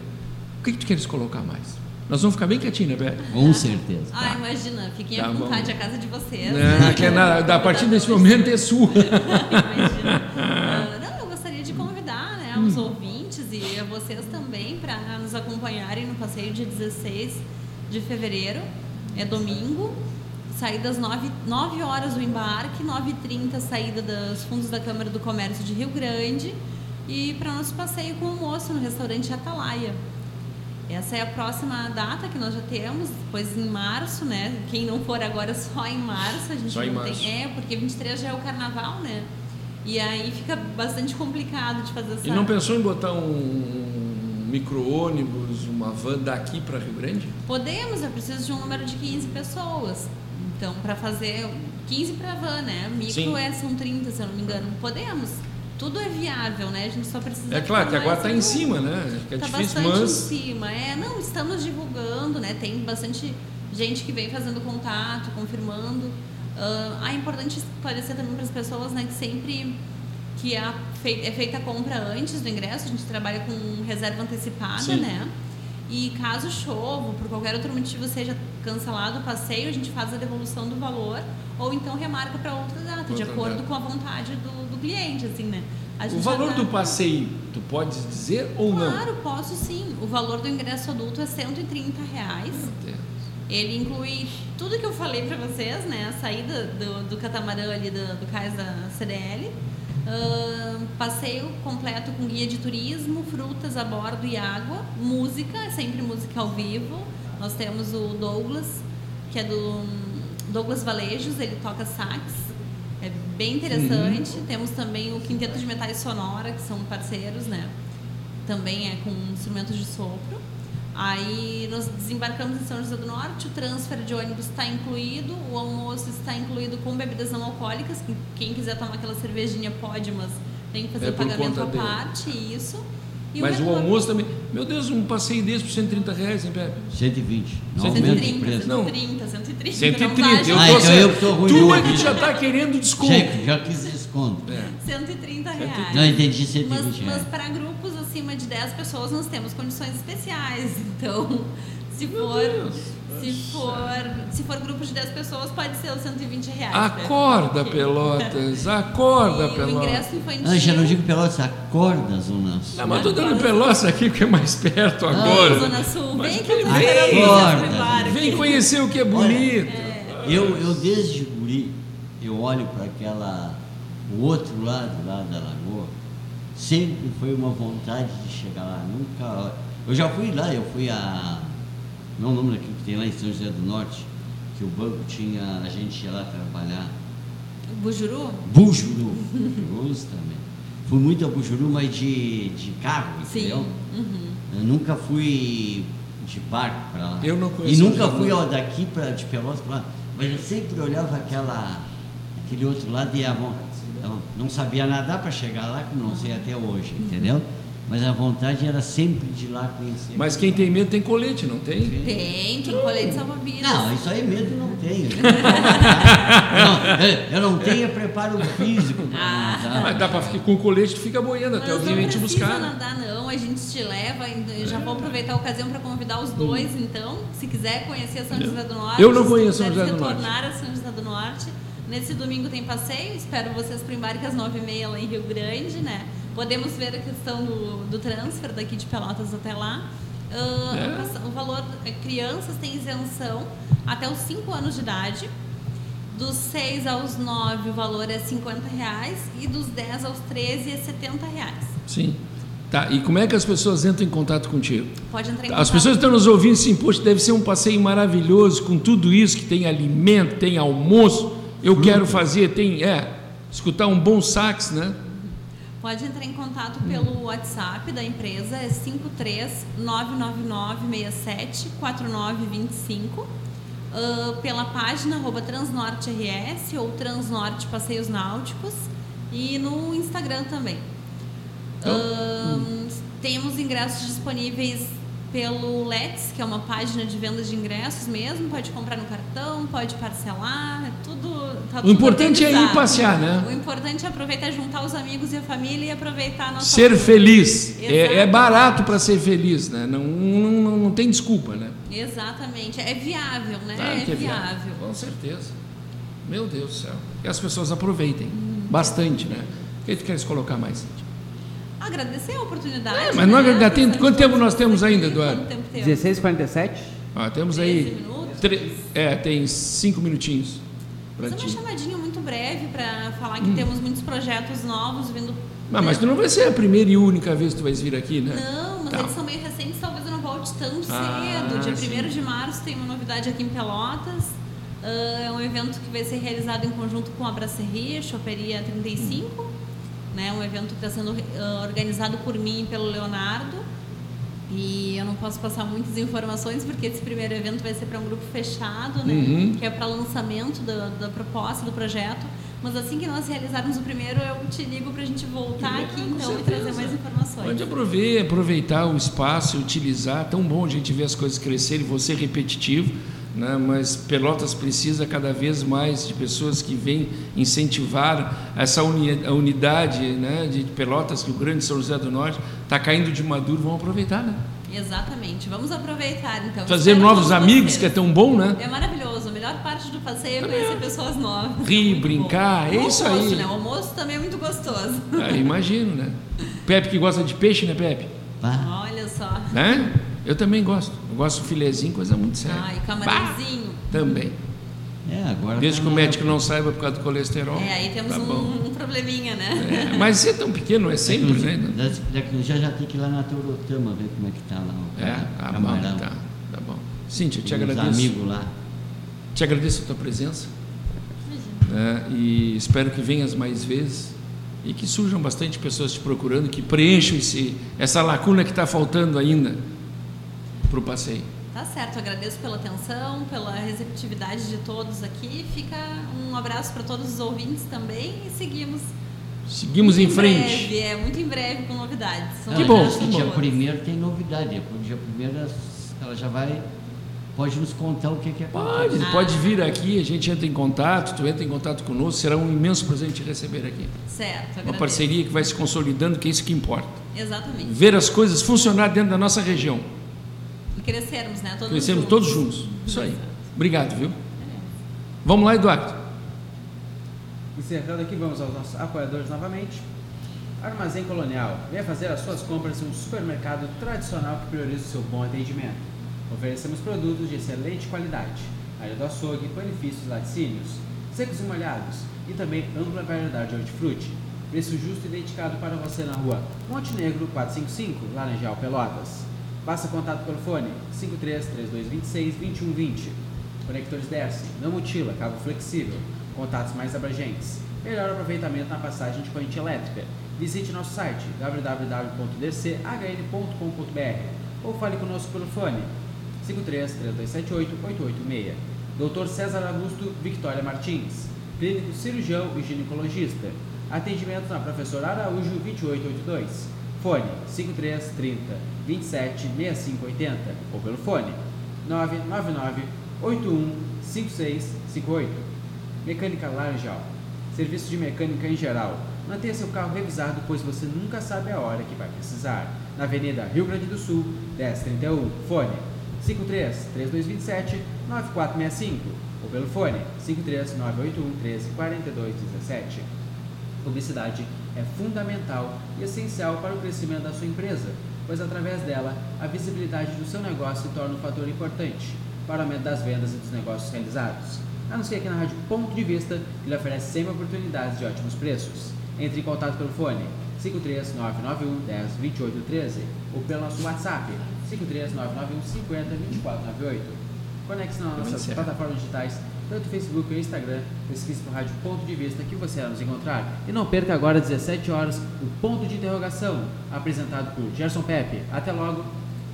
O que, que tu queres colocar mais? Nós vamos ficar bem quietinhos, né, Bé? Com certeza. Ah, tá. imagina, fiquem tá, à vontade, a casa de vocês. Não, né? que é na, a partir desse momento é sua. <laughs> imagina. Vocês também para nos acompanharem no passeio de 16 de fevereiro é domingo, saída às 9, 9 horas do embarque, 9h30 saída dos fundos da Câmara do Comércio de Rio Grande e para nosso passeio com o almoço no restaurante Atalaia. Essa é a próxima data que nós já temos, depois em março, né? Quem não for agora <laughs> só em março, a gente só não tem. É, porque 23 já é o carnaval, né? E aí fica bastante complicado de fazer essa. E não pensou em botar um micro-ônibus, uma van daqui para Rio Grande? Podemos, eu preciso de um número de 15 pessoas. Então, para fazer 15 para van, né? Micro é, são 30, se eu não me engano. Podemos. Tudo é viável, né? A gente só precisa. É claro que agora está em cima, né? É tá difícil, bastante mas... em cima. É, não, estamos divulgando, né? Tem bastante gente que vem fazendo contato, confirmando. Uh, é importante esclarecer também para as pessoas, né, que sempre que é, feita, é feita a compra antes do ingresso, a gente trabalha com reserva antecipada, Sim. né? E caso chova, por qualquer outro motivo seja cancelado o passeio, a gente faz a devolução do valor ou então remarca para outra data, outra de acordo data. com a vontade do, do cliente, assim, né? o valor do passeio, tu pode dizer ou claro, não? Claro, posso sim. O valor do ingresso adulto é 130 reais. Ele inclui tudo que eu falei para vocês, né? A saída do, do catamarã ali do, do cais da CDL, Uh, passeio completo com guia de turismo, frutas a bordo e água, música, é sempre música ao vivo. Nós temos o Douglas, que é do Douglas Valejos, ele toca sax, é bem interessante. Uhum. Temos também o Quinteto de Metais Sonora, que são parceiros, né? Também é com instrumentos de sopro. Aí nós desembarcamos em São José do Norte, o transfer de ônibus está incluído, o almoço está incluído com bebidas não alcoólicas, quem quiser tomar aquela cervejinha pode, mas tem que fazer é o pagamento à parte, isso. E mas o, o almoço também. Meu Deus, um passeio desse por 130 reais, hein, Pepe? 120. Não 130, 130, não. 130, 130. 130. Eu ah, então eu tô ruim. Tu é que já está querendo desconto. Já, já quis desconto. É. 130 reais. Não, entendi 120 mas, reais. Mas para grupos acima de 10 pessoas nós temos condições especiais. <laughs> Então, se for, se for, se for grupo de 10 pessoas, pode ser os 120 reais. Né? Acorda, né? Pelotas, acorda, e Pelotas. O ingresso infantil. Não, já não digo Pelotas, acorda, Zona Sul. Não, mas estou dando Pelotas aqui porque é mais perto agora. Zona Sul, mas vem que eu vem, vem conhecer o que é bonito. Olha, é. eu, eu desde guri, eu olho para aquela, o outro lado lá da lagoa, sempre foi uma vontade de chegar lá. Nunca. Eu já fui lá, eu fui a. Não lembro daquilo que tem lá em São José do Norte, que o banco tinha. A gente ia lá trabalhar. Bujuru? Bujuru. Bujuru também. Fui muito a Bujuru, mas de, de carro, Sim. entendeu? Uhum. Eu nunca fui de barco para lá. Eu não conheço. E nunca fui ó, daqui pra, de Pelotas para lá. Mas eu sempre olhava aquela, aquele outro lado e a vontade então, não sabia nadar para chegar lá, que não sei até hoje, entendeu? Mas a vontade era sempre de ir lá conhecer. Mas quem tem medo tem colete, não tem? Tem, tem colete salva-vidas. Não, isso aí medo não tenho. eu, não tenho <laughs> é preparo físico para ah. nadar. Mas dá para ficar com colete, tu fica boiando até alguém vem te buscar. Não nadar não, a gente te leva, já vou aproveitar a ocasião para convidar os dois, então, se quiser conhecer São José do Norte. Eu não conheço São José do Norte. retornar a São José do Norte, Nesse domingo tem passeio, espero vocês para o embarque às 9h30 lá em Rio Grande, né? Podemos ver a questão do, do transfer daqui de Pelotas até lá. Uh, é. O valor, é, crianças têm isenção até os 5 anos de idade. Dos 6 aos 9 o valor é 50 reais e dos 10 aos 13 é 70 reais. Sim. Tá, e como é que as pessoas entram em contato contigo? Pode entrar em contato. As pessoas estão nos ouvindo assim, poxa, deve ser um passeio maravilhoso com tudo isso, que tem alimento, tem almoço. Eu quero fazer, tem, é, escutar um bom sax, né? Pode entrar em contato pelo WhatsApp da empresa, é 53999674925. Uh, pela página arroba Transnorte RS ou Transnorte Passeios Náuticos e no Instagram também. Uh, temos ingressos disponíveis pelo Let's, que é uma página de venda de ingressos mesmo. Pode comprar no cartão, pode parcelar, é tudo. Tá o importante é ir passear, né? O importante é aproveitar, juntar os amigos e a família e aproveitar a nossa. Ser feliz. É, é, barato para ser feliz, né? Não, não, não, tem desculpa, né? Exatamente. É viável, né? Claro é, é viável. viável. Com certeza. Meu Deus do céu. Que as pessoas aproveitem hum. bastante, né? O que tu queres colocar mais? Agradecer a oportunidade. É, mas não né? Tem, quanto tempo nós temos ainda, Eduardo? 16h47. Ah, temos aí. Tre... É, tem cinco minutinhos. Fazer uma chamadinha muito breve para falar que hum. temos muitos projetos novos vindo. Mas, mas tu não vai ser a primeira e única vez que tu vais vir aqui, né? Não, mas tá. eles são meio recentes, talvez eu não volte tão ah, cedo. Dia 1 de março tem uma novidade aqui em Pelotas. Uh, é um evento que vai ser realizado em conjunto com a Braceria, Choperia 35. Hum né? Um evento que está sendo uh, organizado por mim e pelo Leonardo. E eu não posso passar muitas informações porque esse primeiro evento vai ser para um grupo fechado, né? Uhum. Que é para lançamento da, da proposta do projeto. Mas assim que nós realizarmos o primeiro, eu te ligo para a gente voltar aqui então e trazer mais informações. Pode aproveitar, aproveitar o espaço, utilizar. Tão bom a gente ver as coisas crescerem, você repetitivo né? mas Pelotas precisa cada vez mais de pessoas que vêm incentivar essa uni, a unidade né? de Pelotas, que o Grande São José do Norte está caindo de maduro, vamos aproveitar, né? Exatamente, vamos aproveitar então. Fazer novos amigos, vocês. que é tão bom, né? É maravilhoso, a melhor parte do passeio é conhecer pessoas novas. Rir, brincar, é isso almoço, aí. Né? O almoço também é muito gostoso. Ah, imagino, né? Pepe que gosta de peixe, né, Pepe? Olha só. Né? Eu também gosto. Eu gosto de filezinho, coisa muito séria. Ah, e camarimzinho. Também. É, agora Desde tá que o médico não saiba por causa do colesterol. É, aí temos tá um, um, probleminha, né? É, mas é tão pequeno, é sempre, é, né? <laughs> Já já tem que ir lá na Torotama ver como é que tá lá. O é, tá camarão. bom, tá, tá bom. Cíntia, eu te agradeço. amigo lá. Te agradeço a tua presença. É, e espero que venhas mais vezes e que surjam bastante pessoas te procurando, que preencham esse, essa lacuna que está faltando ainda para o passeio. Tá certo, agradeço pela atenção, pela receptividade de todos aqui. Fica um abraço para todos os ouvintes também e seguimos. Seguimos em, em frente. Breve, é, muito em breve com novidades. que bom. Que dia primeiro tem novidade. Dia primeiro ela já vai Pode nos contar o que, que é Pode, ah. pode vir aqui, a gente entra em contato, tu entra em contato conosco, será um imenso prazer te receber aqui. Certo, agradeço. Uma parceria que vai se consolidando, que é isso que importa. Exatamente. Ver as coisas funcionar dentro da nossa região crescermos, né? Todos Crescermos juntos. todos juntos. Isso aí. Obrigado, viu? Vamos lá, Eduardo. Encerrando aqui, vamos aos nossos apoiadores novamente. Armazém Colonial. Venha fazer as suas compras em um supermercado tradicional que prioriza o seu bom atendimento. Oferecemos produtos de excelente qualidade, área do açougue, benefícios laticínios, secos e molhados e também ampla variedade de hortifruti. Preço justo e dedicado para você na rua Montenegro 455, Laranjal, Pelotas. Faça contato pelo fone 53 3226 2120. Conectores Derse, não mutila, cabo flexível, contatos mais abrangentes, melhor aproveitamento na passagem de corrente elétrica. Visite nosso site www.dchn.com.br ou fale conosco pelo fone 53 3278 886. Dr. César Augusto Victoria Martins, clínico cirurgião e ginecologista. Atendimento na Professora Araújo 2882. Fone 5330 27 65 80 ou pelo fone 999 81 5658. Mecânica Laranjal. Serviço de mecânica em geral. Mantenha seu carro revisado, pois você nunca sabe a hora que vai precisar. Na Avenida Rio Grande do Sul, 1031. Fone 53 3227 9465 ou pelo fone 53 981 13 42 17. Publicidade é fundamental e essencial para o crescimento da sua empresa, pois através dela a visibilidade do seu negócio se torna um fator importante para o aumento das vendas e dos negócios realizados. Anuncie aqui na Rádio Ponto de Vista, que lhe oferece sempre oportunidades de ótimos preços. Entre em contato pelo fone 53991 10 28 13 ou pelo nosso WhatsApp 53991 50 24 98. Conecte-se nas nossas plataformas digitais, tanto Facebook e Instagram, pesquise por Rádio Ponto de Vista que você irá nos encontrar. E não perca agora às 17 horas o Ponto de Interrogação, apresentado por Gerson Pepe. Até logo